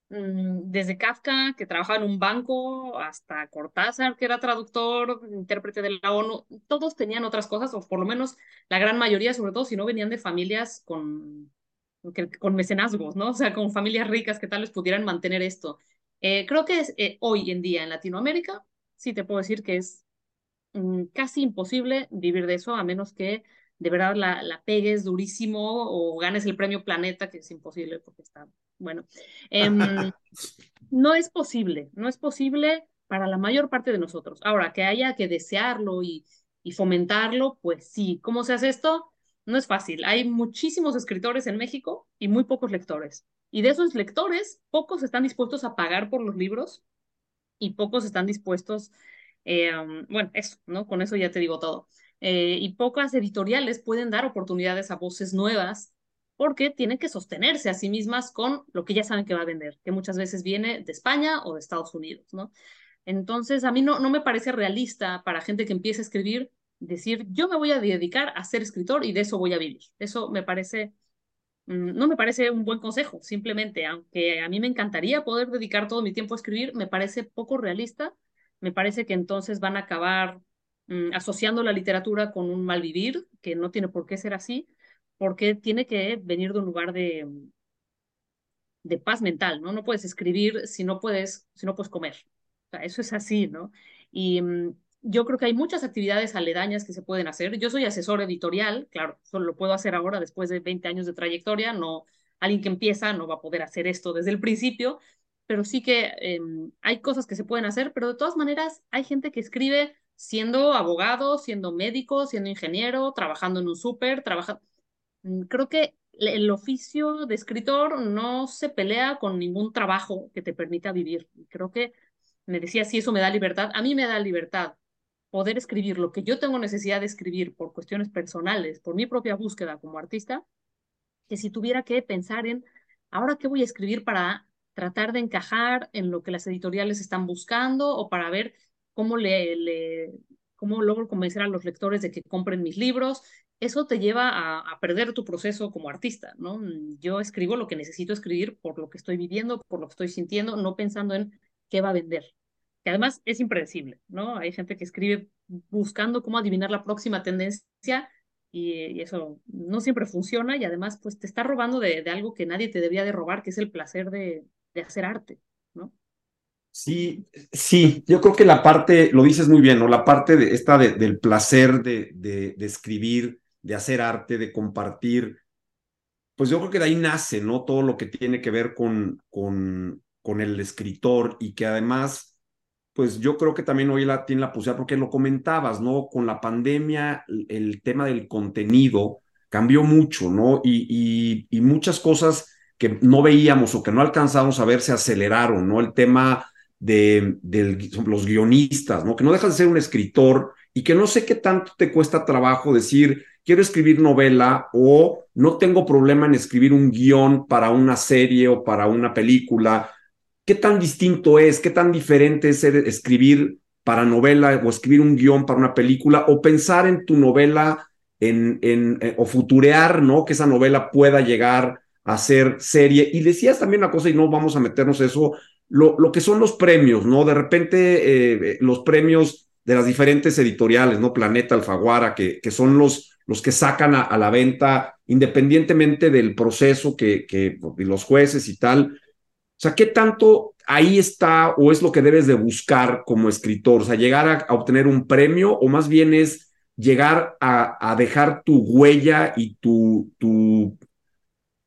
desde Kafka, que trabajaba en un banco, hasta Cortázar, que era traductor, intérprete de la ONU, todos tenían otras cosas, o por lo menos la gran mayoría, sobre todo si no venían de familias con, con mecenazgos, ¿no? O sea, con familias ricas que tal vez pudieran mantener esto. Eh, creo que eh, hoy en día en Latinoamérica, sí te puedo decir que es mm, casi imposible vivir de eso, a menos que de verdad la, la, pegues durísimo o ganes el premio Planeta, que es imposible porque está, bueno, em, no es posible, no es posible para la mayor parte de nosotros. Ahora, que haya que desearlo y, fomentarlo, pues sí. ¿Cómo se hace esto? No es fácil. Hay muchísimos escritores en México y muy pocos lectores. Y de esos lectores, pocos están dispuestos a pagar por los libros y pocos están dispuestos, eh, bueno, eso, ¿no? Con eso ya te digo todo. Eh, y pocas editoriales pueden dar oportunidades a voces nuevas porque tienen que sostenerse a sí mismas con lo que ya saben que va a vender, que muchas veces viene de España o de Estados Unidos, ¿no? Entonces, a mí no, no me parece realista para gente que empieza a escribir decir, yo me voy a dedicar a ser escritor y de eso voy a vivir. Eso me parece, mm, no me parece un buen consejo, simplemente, aunque a mí me encantaría poder dedicar todo mi tiempo a escribir, me parece poco realista, me parece que entonces van a acabar Mm, asociando la literatura con un mal vivir, que no tiene por qué ser así, porque tiene que venir de un lugar de, de paz mental, ¿no? No puedes escribir si no puedes, si no puedes comer. O sea, eso es así, ¿no? Y mm, yo creo que hay muchas actividades aledañas que se pueden hacer. Yo soy asesor editorial, claro, solo lo puedo hacer ahora después de 20 años de trayectoria, no, alguien que empieza no va a poder hacer esto desde el principio, pero sí que em, hay cosas que se pueden hacer, pero de todas maneras hay gente que escribe siendo abogado, siendo médico, siendo ingeniero, trabajando en un súper, trabaja... Mm, creo que el oficio de escritor no se pelea con ningún trabajo que te permita vivir. Creo que me decía, si eso me da libertad, a mí me da libertad poder escribir lo que yo tengo necesidad de escribir por cuestiones personales, por mi propia búsqueda como artista, que si tuviera que pensar en, ahora qué voy a escribir para tratar de encajar en lo que las editoriales están buscando o para ver cómo, le, cómo logro convencer a los lectores de que compren mis libros. Eso te lleva a, perder tu proceso como artista, ¿no? Yo escribo lo que necesito escribir por lo que estoy viviendo, por lo que estoy sintiendo, no pensando en qué va a vender. Que además es impredecible, ¿no? Hay gente que escribe buscando cómo adivinar la próxima tendencia y, eso no siempre funciona y además pues te está robando de, algo que nadie te debería de robar, que es el placer de, de hacer arte, ¿no? Sí, sí, yo creo que la parte, lo dices muy bien, ¿no? La parte de esta de, del placer de, de, escribir, de hacer arte, de compartir, pues yo creo que de ahí nace, ¿no? Todo lo que tiene que ver con, con, con el escritor y que además, pues yo creo que también hoy la tiene la posibilidad, porque lo comentabas, ¿no? Con la pandemia, el tema del contenido cambió mucho, ¿no? Y, y, muchas cosas que no veíamos o que no alcanzamos a ver se aceleraron, ¿no? El tema de, de, los guionistas, ¿no? Que no dejas de ser un escritor y que no sé qué tanto te cuesta trabajo decir, quiero escribir novela o no tengo problema en escribir un guion para una serie o para una película. ¿qué tan distinto es, qué tan diferente es escribir para novela o escribir un guion para una película o pensar en tu novela en, en, eh, o futurear, ¿no? Que esa novela pueda llegar a ser serie. Y decías también una cosa, y no vamos a meternos eso, lo, lo que son los premios, ¿no? De repente eh, los premios de las diferentes editoriales, ¿no? Planeta, Alfaguara, que, que son los, los que sacan a, la venta, independientemente del proceso que, que los jueces y tal. O sea, ¿qué tanto ahí está o es lo que debes de buscar como escritor? O sea, llegar a, obtener un premio o más bien es llegar a, a dejar tu huella y tu, tu,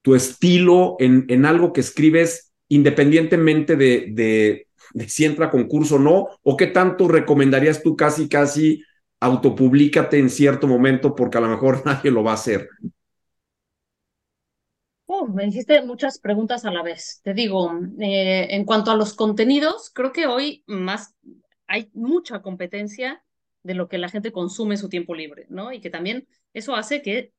tu estilo en, en algo que escribes independientemente de, de, de, si entra a concurso o no, o qué tanto recomendarías tú casi, casi autopublicate en cierto momento porque a lo mejor nadie lo va a hacer. Oh, me hiciste muchas preguntas a la vez. Te digo, eh, en cuanto a los contenidos, creo que hoy más hay mucha competencia de lo que la gente consume en su tiempo libre, ¿no? Y que también eso hace que,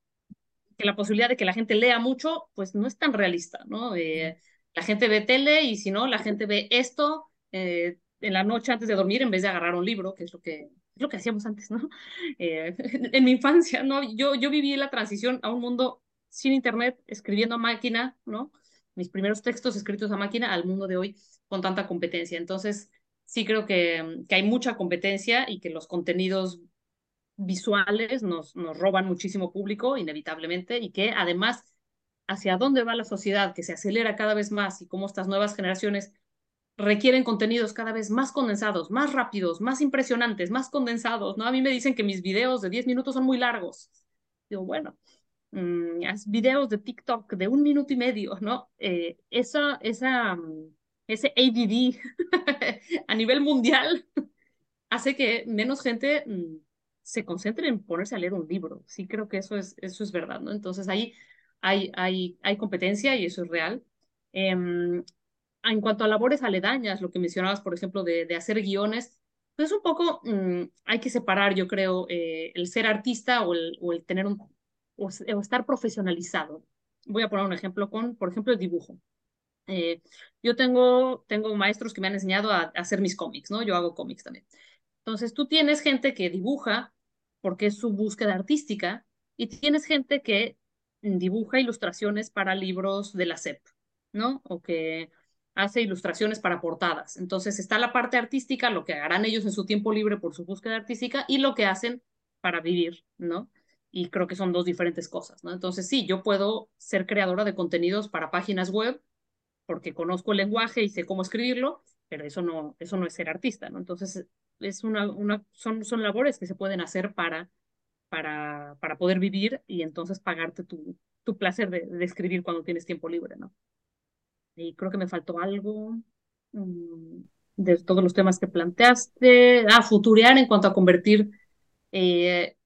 que la posibilidad de que la gente lea mucho, pues no es tan realista, ¿no? Eh, la gente ve tele y si no, la gente ve esto eh, en la noche antes de dormir en vez de agarrar un libro, que es lo que, es lo que hacíamos antes, ¿no? en mi infancia, ¿no? Yo, yo viví la transición a un mundo sin internet, escribiendo a máquina, ¿no? Mis primeros textos escritos a máquina al mundo de hoy con tanta competencia. Entonces, sí creo que, que hay mucha competencia y que los contenidos visuales nos, nos roban muchísimo público, inevitablemente, y que además, hacia dónde va la sociedad, que se acelera cada vez más y cómo estas nuevas generaciones requieren contenidos cada vez más condensados, más rápidos, más impresionantes, más condensados, ¿no? A mí me dicen que mis videos de 10 minutos son muy largos. Digo, bueno, Mm, videos de TikTok de un minuto y medio, ¿no? Eh, esa, esa, mm, ese ADD a nivel mundial hace que menos gente mm, se concentre en ponerse a leer un libro. Sí creo que eso es, eso es verdad, ¿no? Entonces ahí hay, hay, hay competencia y eso es real. Em, en cuanto a labores aledañas, lo que mencionabas, por ejemplo, de, hacer guiones, pues un poco hay que separar, yo creo, eh, el ser artista o el, tener un, o, estar profesionalizado. Voy a poner un ejemplo con, por ejemplo, el dibujo. Eh, yo tengo, tengo maestros que me han enseñado a, hacer mis cómics, ¿no? Yo hago cómics también. Entonces, tú tienes gente que dibuja porque es su búsqueda artística y tienes gente que dibuja ilustraciones para libros de la SEP, ¿no? O que hace ilustraciones para portadas. Entonces está la parte artística, lo que harán ellos en su tiempo libre por su búsqueda artística y lo que hacen para vivir, ¿no? y creo que son dos diferentes cosas, ¿no? Entonces, sí, yo puedo ser creadora de contenidos para páginas web porque conozco el lenguaje y sé cómo escribirlo, pero eso no, eso no es ser artista, ¿no? Entonces, es una, una, son, son labores que se pueden hacer para, para, para poder vivir y entonces pagarte tu, tu placer de, de escribir cuando tienes tiempo libre, ¿no? Y creo que me faltó algo mm, de todos los temas que planteaste. Ah, futurear en cuanto a convertir eh,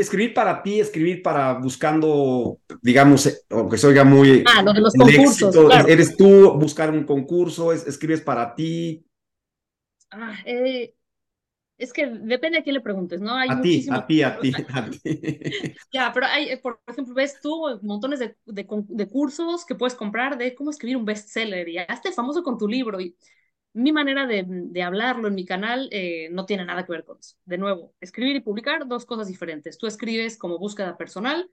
escribir para ti, escribir para buscando, digamos, aunque se oiga muy... Ah, lo de los concursos. Eres tú, buscar un concurso, escribes para ti. Ah, eh, es que depende a quién le preguntes, ¿no? Hay a ti, a ti, a ti, a ti. ya, pero hay, por ejemplo, ves tú montones de, de, de, cursos que puedes comprar de cómo escribir un bestseller y hazte famoso con tu libro. Y mi manera de, hablarlo en mi canal eh, no tiene nada que ver con eso. De nuevo, escribir y publicar, dos cosas diferentes. Tú escribes como búsqueda personal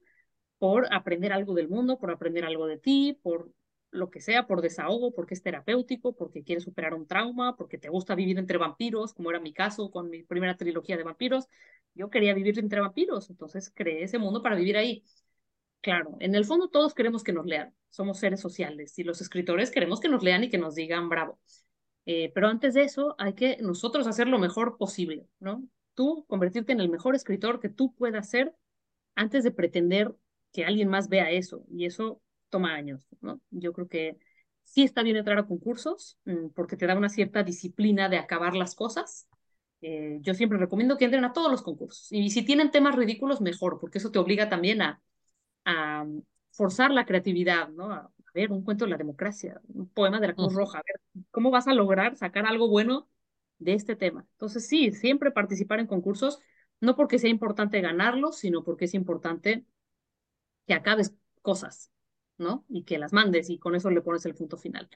por aprender algo del mundo, por aprender algo de ti, por lo que sea, por desahogo, porque es terapéutico, porque quieres superar un trauma, porque te gusta vivir entre vampiros, como era mi caso con mi primera trilogía de vampiros. Yo quería vivir entre vampiros, entonces creé ese mundo para vivir ahí. Claro, en el fondo todos queremos que nos lean, somos seres sociales y los escritores queremos que nos lean y que nos digan bravo. Eh, pero antes de eso, hay que nosotros hacer lo mejor posible, ¿no? Tú convertirte en el mejor escritor que tú puedas ser antes de pretender que alguien más vea eso. Y eso toma años, ¿no? Yo creo que sí está bien entrar a concursos mm, porque te da una cierta disciplina de acabar las cosas. Eh, yo siempre recomiendo que entren a todos los concursos. Y si tienen temas ridículos, mejor, porque eso te obliga también a, a forzar la creatividad, ¿no? ver, un cuento de la democracia, un poema de la Cruz Roja, a ver, ¿cómo vas a lograr sacar algo bueno de este tema? Entonces, sí, siempre participar en concursos, no porque sea importante ganarlos, sino porque es importante que acabes cosas, ¿no? Y que las mandes y con eso le pones el punto final.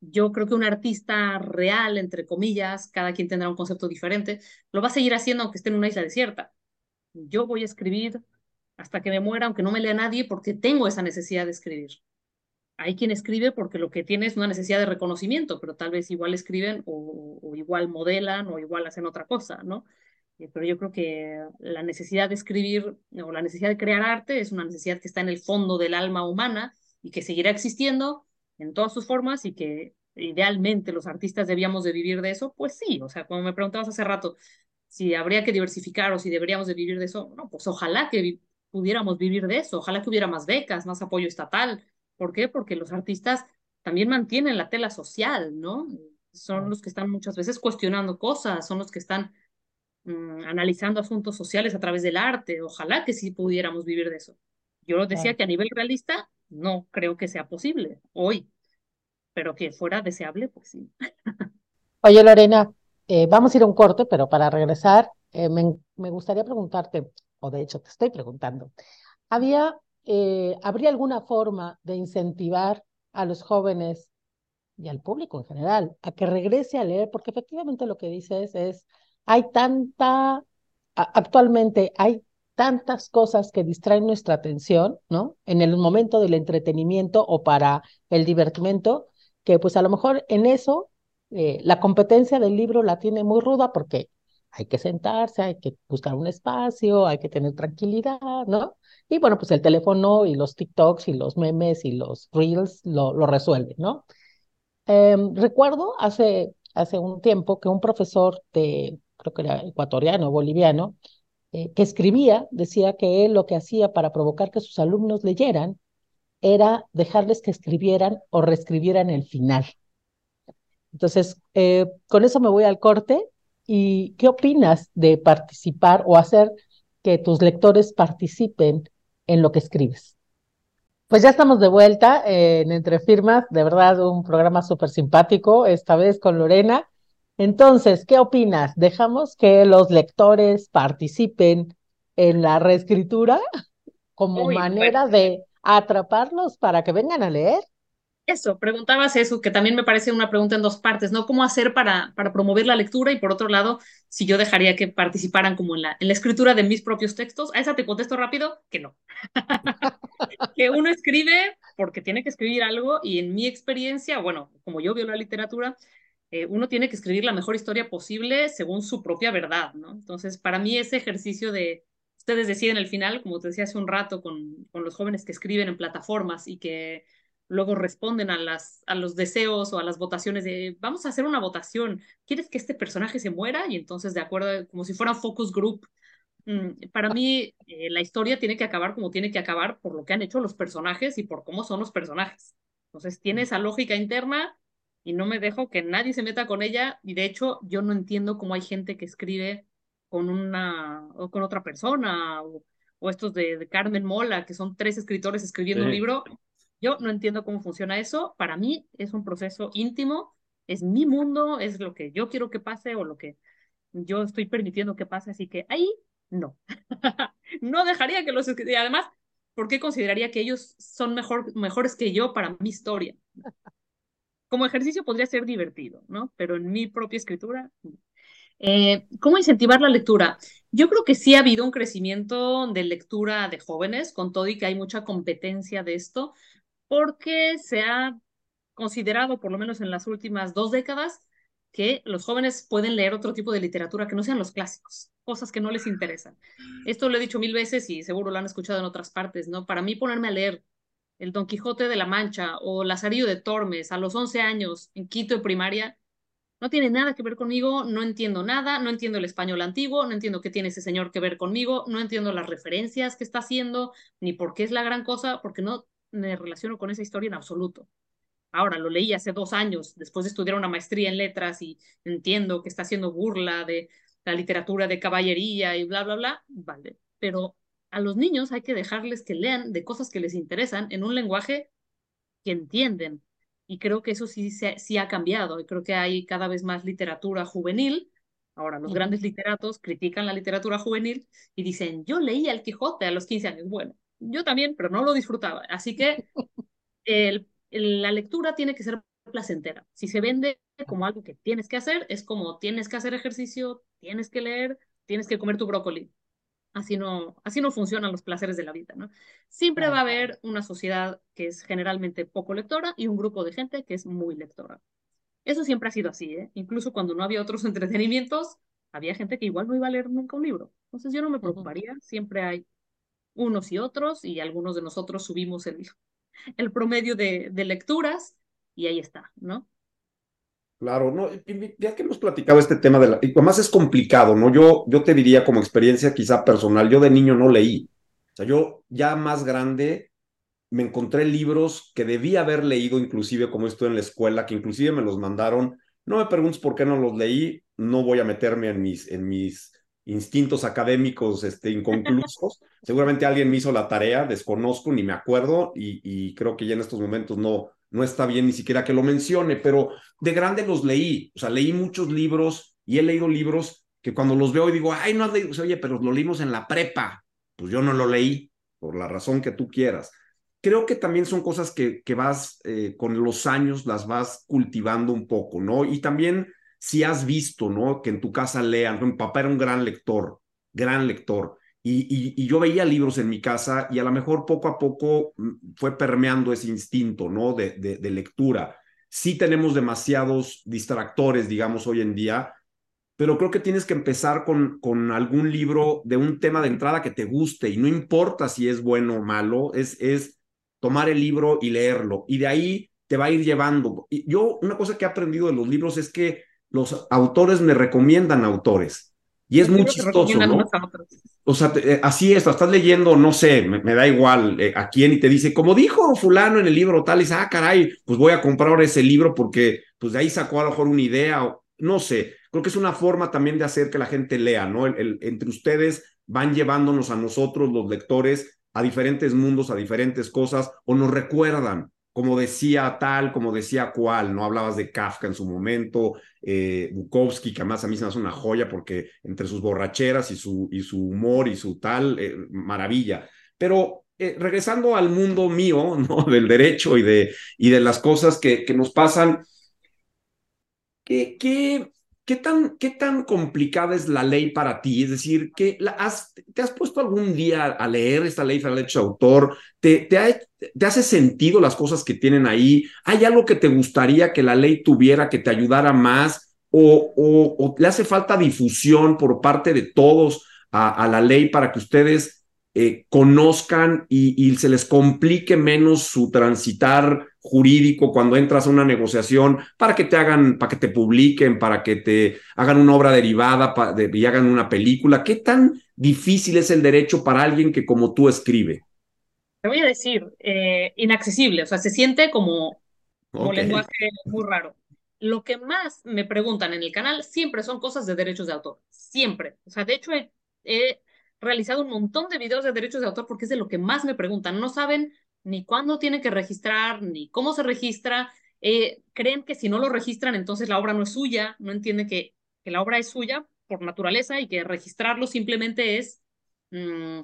yo creo que un artista real, entre comillas, cada quien tendrá un concepto diferente, lo va a seguir haciendo aunque esté en una isla desierta. Yo voy a escribir hasta que me muera, aunque no me lea nadie, porque tengo esa necesidad de escribir. Hay quien escribe porque lo que tiene es una necesidad de reconocimiento, pero tal vez igual escriben o, o igual modelan o igual hacen otra cosa, ¿no? Eh, pero yo creo que la necesidad de escribir o la necesidad de crear arte es una necesidad que está en el fondo del alma humana y que seguirá existiendo en todas sus formas y que idealmente los artistas debíamos de vivir de eso, pues sí, o sea, como me preguntabas hace rato, si habría que diversificar o si deberíamos de vivir de eso, no, pues ojalá que pudiéramos vivir de eso, ojalá que hubiera más becas, más apoyo estatal. ¿Por qué? Porque los artistas también mantienen la tela social, ¿no? Son los que están muchas veces cuestionando cosas, son los que están mm, analizando asuntos sociales a través del arte. Ojalá que sí pudiéramos vivir de eso. Yo decía que a nivel realista no creo que sea posible hoy, pero que fuera deseable, pues sí. Oye, Lorena, eh, vamos a ir a un corte, pero para regresar, eh, me, me, gustaría preguntarte, o de hecho te estoy preguntando, ¿había, eh, ¿habría alguna forma de incentivar a los jóvenes y al público en general a que regrese a leer? Porque efectivamente lo que dices es, hay tanta, actualmente hay tantas cosas que distraen nuestra atención, ¿no? En el momento del entretenimiento o para el divertimento, que pues a lo mejor en eso eh, la competencia del libro la tiene muy ruda porque hay que sentarse, hay que buscar un espacio, hay que tener tranquilidad, ¿no? Y bueno, pues el teléfono y los TikToks y los memes y los reels lo, lo resuelven, ¿no? Em, recuerdo hace, hace un tiempo que un profesor de, creo que era ecuatoriano, boliviano, eh, que escribía, decía que él lo que hacía para provocar que sus alumnos leyeran era dejarles que escribieran o reescribieran el final. Entonces, eh, con eso me voy al corte. ¿Y qué opinas de participar o hacer que tus lectores participen en lo que escribes? Pues ya estamos de vuelta en Entre Firmas, de verdad un programa súper simpático, esta vez con Lorena. Entonces, ¿qué opinas? ¿Dejamos que los lectores participen en la reescritura como manera de atraparlos para que vengan a leer? Eso, preguntabas eso, que también me parece una pregunta en dos partes, ¿no? ¿Cómo hacer para, para promover la lectura? Y por otro lado, si yo dejaría que participaran como en la, en la escritura de mis propios textos. A esa te contesto rápido que no. que uno escribe porque tiene que escribir algo y en mi experiencia, bueno, como yo veo la literatura, eh, uno tiene que escribir la mejor historia posible según su propia verdad, ¿no? Entonces, para mí ese ejercicio de ustedes deciden el final, como te decía hace un rato, con, con los jóvenes que escriben en plataformas y que luego responden a, las, a los deseos o a las votaciones de vamos a hacer una votación, ¿quieres que este personaje se muera? Y entonces, de acuerdo, como si fuera focus group. Mm, para mí, eh, la historia tiene que acabar como tiene que acabar por lo que han hecho los personajes y por cómo son los personajes. Entonces, tiene esa lógica interna y no me dejo que nadie se meta con ella. Y de hecho, yo no entiendo cómo hay gente que escribe con una o con otra persona o, o estos de, de, Carmen Mola, que son tres escritores escribiendo sí. un libro yo no entiendo cómo funciona eso. Para mí es un proceso íntimo, es mi mundo, es lo que yo quiero que pase o lo que yo estoy permitiendo que pase. Así que ahí no. no dejaría que los y además, ¿por qué consideraría que ellos son mejor, mejores que yo para mi historia? Como ejercicio podría ser divertido, ¿no? Pero en mi propia escritura. Eh, ¿Cómo incentivar la lectura? Yo creo que sí ha habido un crecimiento de lectura de jóvenes, con todo y que hay mucha competencia de esto porque se ha considerado, por lo menos en las últimas dos décadas, que los jóvenes pueden leer otro tipo de literatura que no sean los clásicos, cosas que no les interesan. Esto lo he dicho mil veces y seguro lo han escuchado en otras partes, ¿no? Para mí ponerme a leer el Don Quijote de la Mancha o Lazarillo de Tormes a los 11 años en quinto de primaria no tiene nada que ver conmigo, no entiendo nada, no entiendo el español antiguo, no entiendo qué tiene ese señor que ver conmigo, no entiendo las referencias que está haciendo, ni por qué es la gran cosa, porque no me relaciono con esa historia en absoluto. Ahora, lo leí hace dos años, después de estudiar una maestría en letras y entiendo que está haciendo burla de la literatura de caballería y bla, bla, bla, vale. Pero a los niños hay que dejarles que lean de cosas que les interesan en un lenguaje que entienden. Y creo que eso sí, sí ha cambiado. Y creo que hay cada vez más literatura juvenil. Ahora, los grandes literatos critican la literatura juvenil y dicen, yo leí El Quijote a los 15 años. Bueno, yo también, pero no lo disfrutaba. Así que el, el, la lectura tiene que ser placentera. Si se vende como algo que tienes que hacer, es como tienes que hacer ejercicio, tienes que leer, tienes que comer tu brócoli. Así no, así no funcionan los placeres de la vida, ¿no? Siempre va a haber una sociedad que es generalmente poco lectora y un grupo de gente que es muy lectora. Eso siempre ha sido así, ¿eh? Incluso cuando no había otros entretenimientos, había gente que igual no iba a leer nunca un libro. Entonces yo no me preocuparía, siempre hay unos y otros y algunos de nosotros subimos el, el promedio de, de lecturas y ahí está, ¿no? Claro, ya que hemos platicado este tema de la, y además es complicado, ¿no? Yo, yo te diría como experiencia quizá personal, yo de niño no leí. O sea, yo ya más grande me encontré libros que debía haber leído inclusive como estoy en la escuela, que inclusive me los mandaron. No me preguntes por qué no los leí, no voy a meterme en mis, en mis instintos académicos este, inconclusos. Seguramente alguien me hizo la tarea, desconozco, ni me acuerdo, y, y creo que ya en estos momentos no, no está bien ni siquiera que lo mencione, pero de grande los leí, o sea, leí muchos libros y he leído libros que cuando los veo y digo, ay, no has leído, oye, pero lo leímos en la prepa, pues yo no lo leí, por la razón que tú quieras. Creo que también son cosas que, que vas eh, con los años, las vas cultivando un poco, ¿no? Y también si has visto, ¿no? Que en tu casa lean, mi papá era un gran lector, gran lector, y, yo veía libros en mi casa y a lo mejor poco a poco mm, fue permeando ese instinto, ¿no? De, de, lectura. Sí tenemos demasiados distractores, digamos, hoy en día, pero creo que tienes que empezar con, con algún libro de un tema de entrada que te guste y no importa si es bueno o malo, es, es tomar el libro y leerlo y de ahí te va a ir llevando. yo una cosa que he aprendido de los libros es que los autores me recomiendan autores. Y es muy chistoso, ¿no? O sea, eh, así es, estás leyendo, no sé, me, da igual eh, a quién y te dice, como dijo fulano en el libro tal, y dice, ah, caray, pues voy a comprar ese libro porque pues de ahí sacó a lo mejor una idea, o, no sé, creo que es una forma también de hacer que la gente lea, ¿no? el, entre ustedes van llevándonos a nosotros, los lectores, a diferentes mundos, a diferentes cosas, o nos recuerdan como decía tal, como decía cual, ¿no? Hablabas de Kafka en su momento, eh, Bukowski, que además a mí se me hace una joya porque entre sus borracheras y su, y su humor y su tal, eh, maravilla. Pero eh, regresando al mundo mío, ¿no? Del derecho y de, y de las cosas que, que nos pasan, ¿qué, qué, ¿Qué tan, ¿Qué tan complicada es la ley para ti? Es decir, ¿qué, la has, ¿te has puesto algún día a leer esta ley federal de derecho de autor? ¿Te, te, ¿Te hace sentido las cosas que tienen ahí? ¿Hay algo que te gustaría que la ley tuviera que te ayudara más? ¿O, o, le hace falta difusión por parte de todos a, la ley para que ustedes eh, conozcan y, se les complique menos su transitar jurídico cuando entras a una negociación para que te hagan, para que te publiquen, para que te hagan una obra derivada y hagan una película. ¿Qué tan difícil es el derecho para alguien que como tú escribe? Te voy a decir, eh, inaccesible, o sea, se siente como, un lenguaje muy raro. Lo que más me preguntan en el canal siempre son cosas de derechos de autor, siempre. O sea, de hecho he realizado un montón de videos de derechos de autor porque es de lo que más me preguntan. No saben ni cuándo tiene que registrar, ni cómo se registra. Eh, creen que si no lo registran, entonces la obra no es suya, no entienden que, que la obra es suya por naturaleza y que registrarlo simplemente es mm,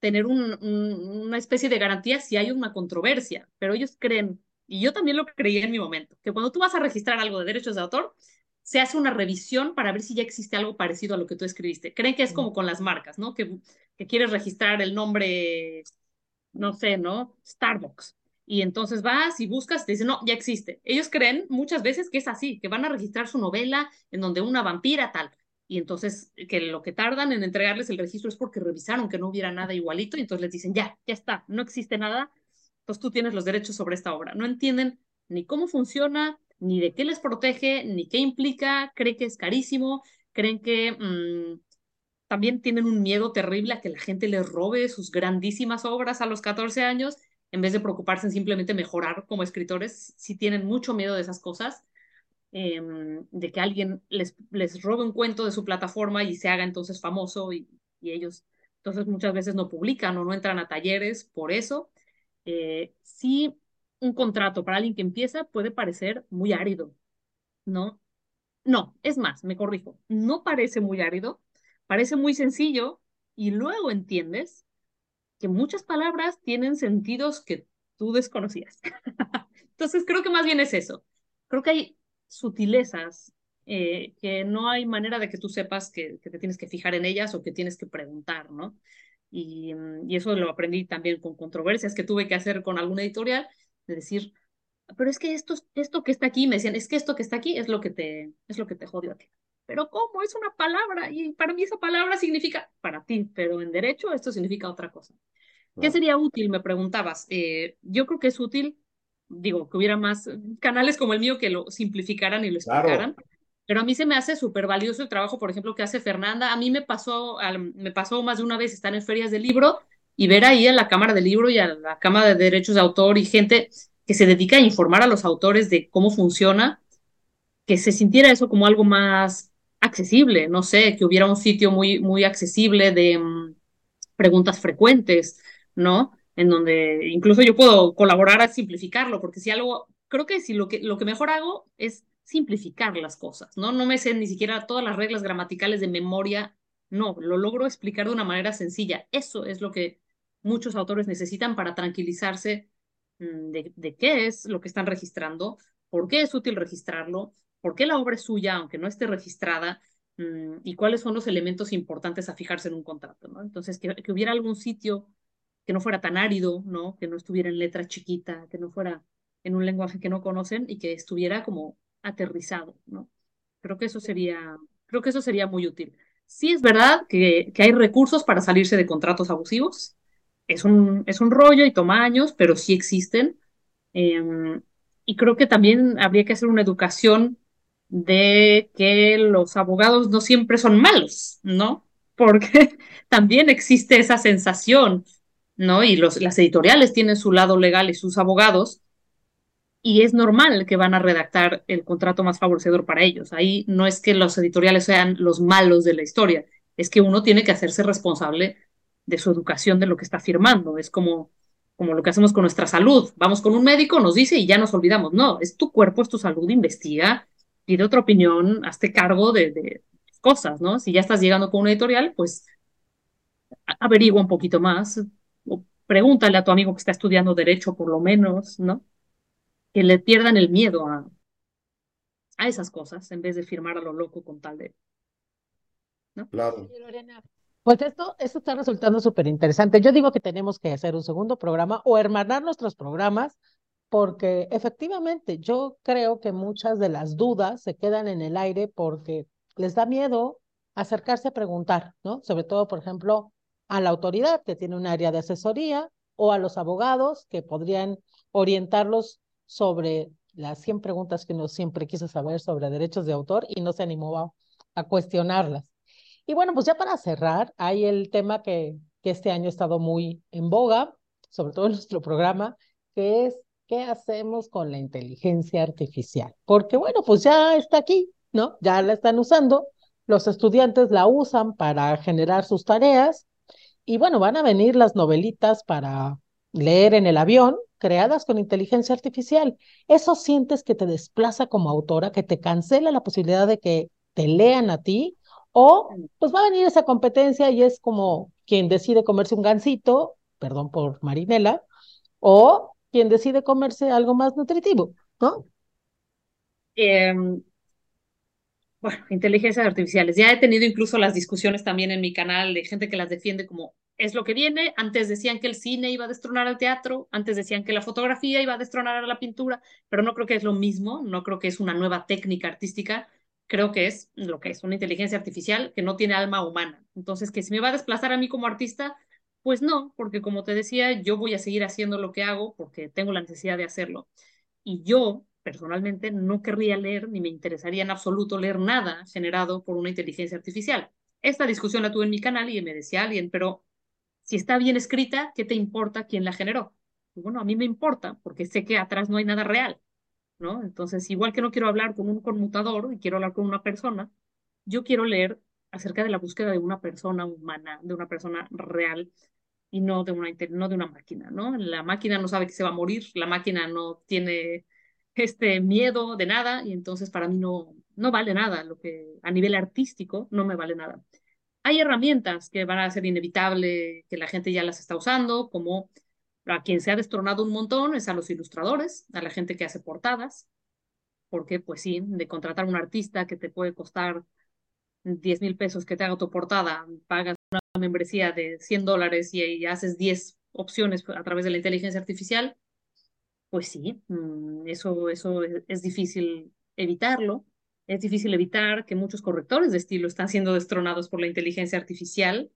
tener un, una especie de garantía si hay una controversia. Pero ellos creen, y yo también lo creí en mi momento, que cuando tú vas a registrar algo de derechos de autor, se hace una revisión para ver si ya existe algo parecido a lo que tú escribiste. Creen que es como con las marcas, ¿no? Que, que quieres registrar el nombre no sé, ¿no? Starbucks. Y entonces vas y buscas y te dicen, no, ya existe. Ellos creen muchas veces que es así, que van a registrar su novela en donde una vampira tal. Y entonces que lo que tardan en entregarles el registro es porque revisaron que no hubiera nada igualito y entonces les dicen, ya, ya está, no existe nada, entonces tú tienes los derechos sobre esta obra. No entienden ni cómo funciona, ni de qué les protege, ni qué implica, creen que es carísimo, creen que mm, también tienen un miedo terrible a que la gente les robe sus grandísimas obras a los 14 años, en vez de preocuparse en simplemente mejorar como escritores, si tienen mucho miedo de esas cosas, em, de que alguien les, les robe un cuento de su plataforma y se haga entonces famoso y, ellos entonces muchas veces no publican o no entran a talleres por eso. Eh, sí, un contrato para alguien que empieza puede parecer muy árido, ¿no? No, es más, me corrijo, no parece muy árido, Parece muy sencillo y luego entiendes que muchas palabras tienen sentidos que tú desconocías. Entonces creo que más bien es eso. creo que hay sutilezas eh, que no hay manera de que tú sepas que, te tienes que fijar en ellas o que tienes que preguntar, ¿no? Y, mm, y, eso lo aprendí también con controversias que tuve que hacer con alguna editorial, de decir, pero es que esto, esto que está aquí, me decían, es que esto que está aquí es lo que te, es lo que te jodió a ti. Pero ¿cómo? Es una palabra y para mí esa palabra significa para ti, pero en derecho esto significa otra cosa. ¿Qué sería útil? Me preguntabas. Eh, yo creo que es útil, digo, que hubiera más canales como el mío que lo simplificaran y lo explicaran. Pero a mí se me hace súper valioso el trabajo, por ejemplo, que hace Fernanda. A mí me pasó, me pasó más de una vez estar en ferias de libro y ver ahí en la Cámara del Libro y a la Cámara de Derechos de Autor y gente que se dedica a informar a los autores de cómo funciona, que se sintiera eso como algo más accesible, no sé, que hubiera un sitio muy, muy accesible de um, preguntas frecuentes, ¿no? En donde incluso yo puedo colaborar a simplificarlo, porque si algo, creo que si lo que, lo que mejor hago es simplificar las cosas, ¿no? No me sé ni siquiera todas las reglas gramaticales de memoria, no, lo logro explicar de una manera sencilla. Eso es lo que muchos autores necesitan para tranquilizarse mm, de, de qué es lo que están registrando, por qué es útil registrarlo, por qué la obra es suya, aunque no esté registrada, mm, y cuáles son los elementos importantes a fijarse en un contrato, ¿no? Entonces, que, que, hubiera algún sitio que no fuera tan árido, ¿no? Que no estuviera en letra chiquita, que no fuera en un lenguaje que no conocen y que estuviera como aterrizado, ¿no? Creo que eso sería, creo que eso sería muy útil. Sí es verdad que, que hay recursos para salirse de contratos abusivos. Es un, es un rollo y toma años, pero sí existen. Eh, y creo que también habría que hacer una educación de que los abogados no siempre son malos, ¿no? Porque también existe esa sensación, ¿no? Y los, las editoriales tienen su lado legal y sus abogados, y es normal que van a redactar el contrato más favorecedor para ellos. Ahí no es que los editoriales sean los malos de la historia, es que uno tiene que hacerse responsable de su educación, de lo que está firmando. Es como, como lo que hacemos con nuestra salud. Vamos con un médico, nos dice y ya nos olvidamos. No, es tu cuerpo, es tu salud, investiga, pide otra opinión, hazte cargo de, de cosas, ¿no? Si ya estás llegando con una editorial, pues averigua un poquito más, o pregúntale a tu amigo que está estudiando derecho por lo menos, ¿no? que le pierdan el miedo a, a esas cosas en vez de firmar a lo loco con tal de... ¿no? Claro. Pues esto, esto está resultando súper interesante. Yo digo que tenemos que hacer un segundo programa o hermanar nuestros programas porque efectivamente yo creo que muchas de las dudas se quedan en el aire porque les da miedo acercarse a preguntar, ¿no? Sobre todo, por ejemplo, a la autoridad que tiene un área de asesoría o a los abogados que podrían orientarlos sobre las 100 preguntas que uno siempre quiso saber sobre derechos de autor y no se animó a, cuestionarlas. Y bueno, pues ya para cerrar, hay el tema que, que este año ha estado muy en boga, sobre todo en nuestro programa, que es qué hacemos con la inteligencia artificial. Porque bueno, pues ya está aquí, ¿no? Ya la están usando, los estudiantes la usan para generar sus tareas y bueno, van a venir las novelitas para leer en el avión, creadas con inteligencia artificial. Eso sientes que te desplaza como autora, que te cancela la posibilidad de que te lean a ti, o pues va a venir esa competencia y es como quien decide comerse un gansito, perdón por Marinela, o quien decide comerse algo más nutritivo, ¿no? Eh, bueno, inteligencias artificiales. Ya he tenido incluso las discusiones también en mi canal de gente que las defiende como es lo que viene. Antes decían que el cine iba a destronar al teatro, antes decían que la fotografía iba a destronar a la pintura, pero no creo que es lo mismo, no creo que es una nueva técnica artística, creo que es lo que es una inteligencia artificial que no tiene alma humana. Entonces, que si me va a desplazar a mí como artista, pues no, porque como te decía, yo voy a seguir haciendo lo que hago porque tengo la necesidad de hacerlo. Y yo, personalmente, no querría leer ni me interesaría en absoluto leer nada generado por una inteligencia artificial. Esta discusión la tuve en mi canal y me decía alguien, pero si está bien escrita, ¿qué te importa quién la generó? Y bueno, a mí me importa porque sé que atrás no hay nada real, ¿no? Entonces, igual que no quiero hablar con un conmutador y quiero hablar con una persona, yo quiero leer acerca de la búsqueda de una persona humana, de una persona real y no de una, no de una máquina, ¿no? La máquina no sabe que se va a morir, la máquina no tiene este miedo de nada y entonces para mí no, no vale nada, lo que a nivel artístico no me vale nada. Hay herramientas que van a ser inevitable que la gente ya las está usando, como a quien se ha destronado un montón es a los ilustradores, a la gente que hace portadas, porque pues sí, de contratar a un artista que te puede costar 10 mil pesos que te haga tu portada, pagas membresía de 100 dólares y, haces 10 opciones a través de la inteligencia artificial, pues sí, mm, eso, eso es, difícil evitarlo. Es difícil evitar que muchos correctores de estilo están siendo destronados por la inteligencia artificial,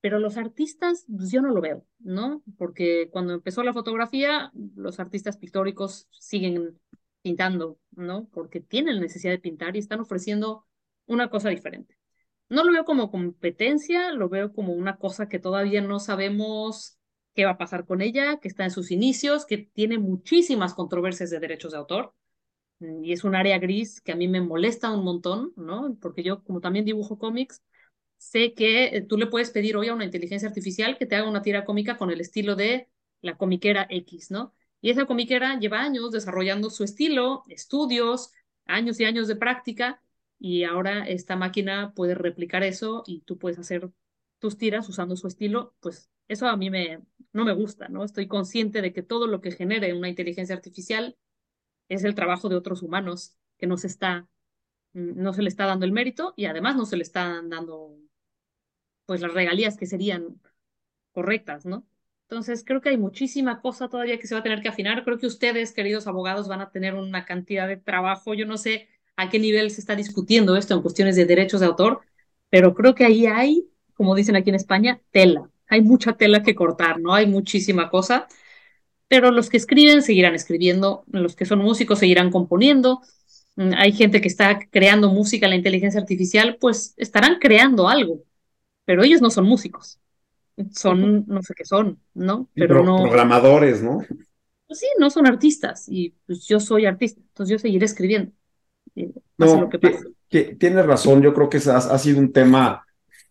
pero los artistas, pues yo no lo veo, ¿no? Porque cuando empezó la fotografía, los artistas pictóricos siguen pintando, ¿no? Porque tienen necesidad de pintar y están ofreciendo una cosa diferente. No lo veo como competencia, lo veo como una cosa que todavía no sabemos qué va a pasar con ella, que está en sus inicios, que tiene muchísimas controversias de derechos de autor. Y es un área gris que a mí me molesta un montón, ¿no? Porque yo, como también dibujo cómics, sé que eh, tú le puedes pedir hoy a una inteligencia artificial que te haga una tira cómica con el estilo de la comiquera X, ¿no? Y esa comiquera lleva años desarrollando su estilo, estudios, años y años de práctica, y ahora esta máquina puede replicar eso y tú puedes hacer tus tiras usando su estilo, pues eso a mí me, no me gusta, ¿no? Estoy consciente de que todo lo que genere una inteligencia artificial es el trabajo de otros humanos que no se está, mm, no se le está dando el mérito y además no se le están dando pues las regalías que serían correctas, ¿no? Entonces, creo que hay muchísima cosa todavía que se va a tener que afinar. Creo que ustedes, queridos abogados, van a tener una cantidad de trabajo. Yo no sé a qué nivel se está discutiendo esto en cuestiones de derechos de autor, pero creo que ahí hay, como dicen aquí en España, tela. Hay mucha tela que cortar, ¿no? Hay muchísima cosa. Pero los que escriben seguirán escribiendo, los que son músicos seguirán componiendo. Mm, hay gente que está creando música, la inteligencia artificial, pues estarán creando algo, pero ellos no son músicos son, no sé qué son, ¿no? Pero no. Programadores, ¿no? Pues sí, no son artistas y pues yo soy artista, entonces yo seguiré escribiendo. Eh, no, lo que Que, tienes razón, yo creo que ha, ha sido un tema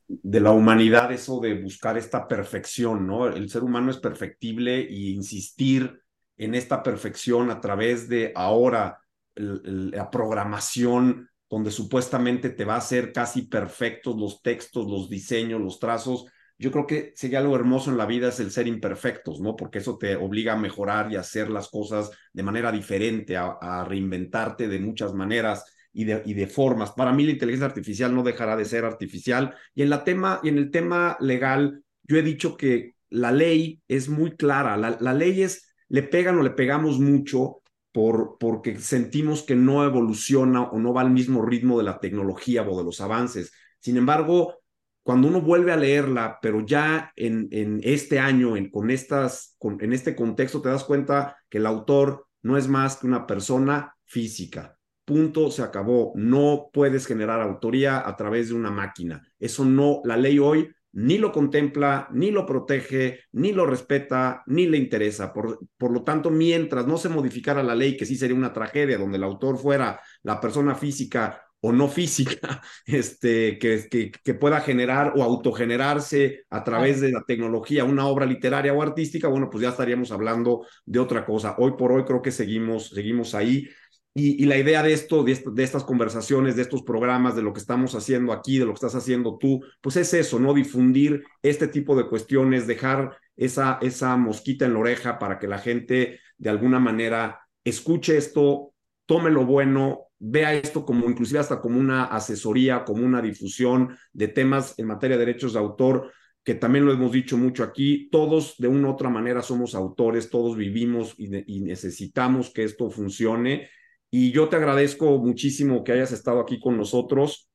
de la humanidad eso de buscar esta perfección, ¿no? El ser humano es perfectible y insistir en esta perfección a través de ahora la programación donde supuestamente te va a hacer casi perfectos los textos, los diseños, los trazos, yo creo que sería algo hermoso en la vida es el ser imperfectos, ¿no? Porque eso te obliga a mejorar y a hacer las cosas de manera diferente, a, reinventarte de muchas maneras y de, y de, formas. Para mí la inteligencia artificial no dejará de ser artificial. Y en, la tema, y en el tema legal, yo he dicho que la ley es muy clara. La, la ley es, le pegan o le pegamos mucho por, porque sentimos que no evoluciona o no va al mismo ritmo de la tecnología o de los avances. Sin embargo, cuando uno vuelve a leerla, pero ya en, este año, en, con estas, en este contexto, te das cuenta que el autor no es más que una persona física. Punto, se acabó. No puedes generar autoría a través de una máquina. Eso no, la ley hoy ni lo contempla, ni lo protege, ni lo respeta, ni le interesa. Por, por, lo tanto, mientras no se modificara la ley, que sí sería una tragedia, donde el autor fuera la persona física o no física, este, que, que, que, pueda generar o autogenerarse a través de la tecnología una obra literaria o artística, bueno, pues ya estaríamos hablando de otra cosa. Hoy por hoy creo que seguimos, seguimos ahí. Y, y la idea de esto, de, de, estas conversaciones, de estos programas, de lo que estamos haciendo aquí, de lo que estás haciendo tú, pues es eso, ¿no? Difundir este tipo de cuestiones, dejar esa, esa mosquita en la oreja para que la gente de alguna manera escuche esto, tome lo bueno, vea esto como inclusive hasta como una asesoría, como una difusión de temas en materia de derechos de autor, que también lo hemos dicho mucho aquí, todos de una u otra manera somos autores, todos vivimos y, y necesitamos que esto funcione. Y yo te agradezco muchísimo que hayas estado aquí con nosotros.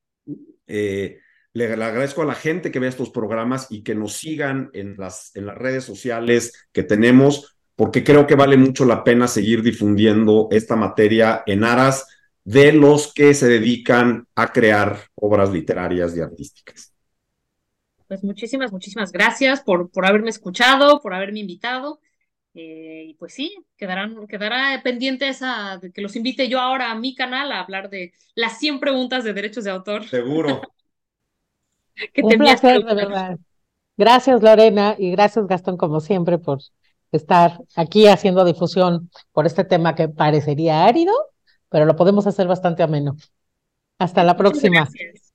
Eh, le, agradezco a la gente que ve estos programas y que nos sigan en las, en las redes sociales que tenemos, porque creo que vale mucho la pena seguir difundiendo esta materia en aras de los que se dedican a crear obras literarias y artísticas. Pues muchísimas, muchísimas gracias por, por haberme escuchado, por haberme invitado. Eh, y pues sí, quedarán, quedará pendiente esa, de que los invite yo ahora a mi canal a hablar de las 100 preguntas de derechos de autor. Seguro. Un placer, de verdad. Gracias, Lorena, y gracias, Gastón, como siempre, por estar aquí haciendo difusión por este tema que parecería árido, pero lo podemos hacer bastante ameno. Hasta la próxima. Gracias.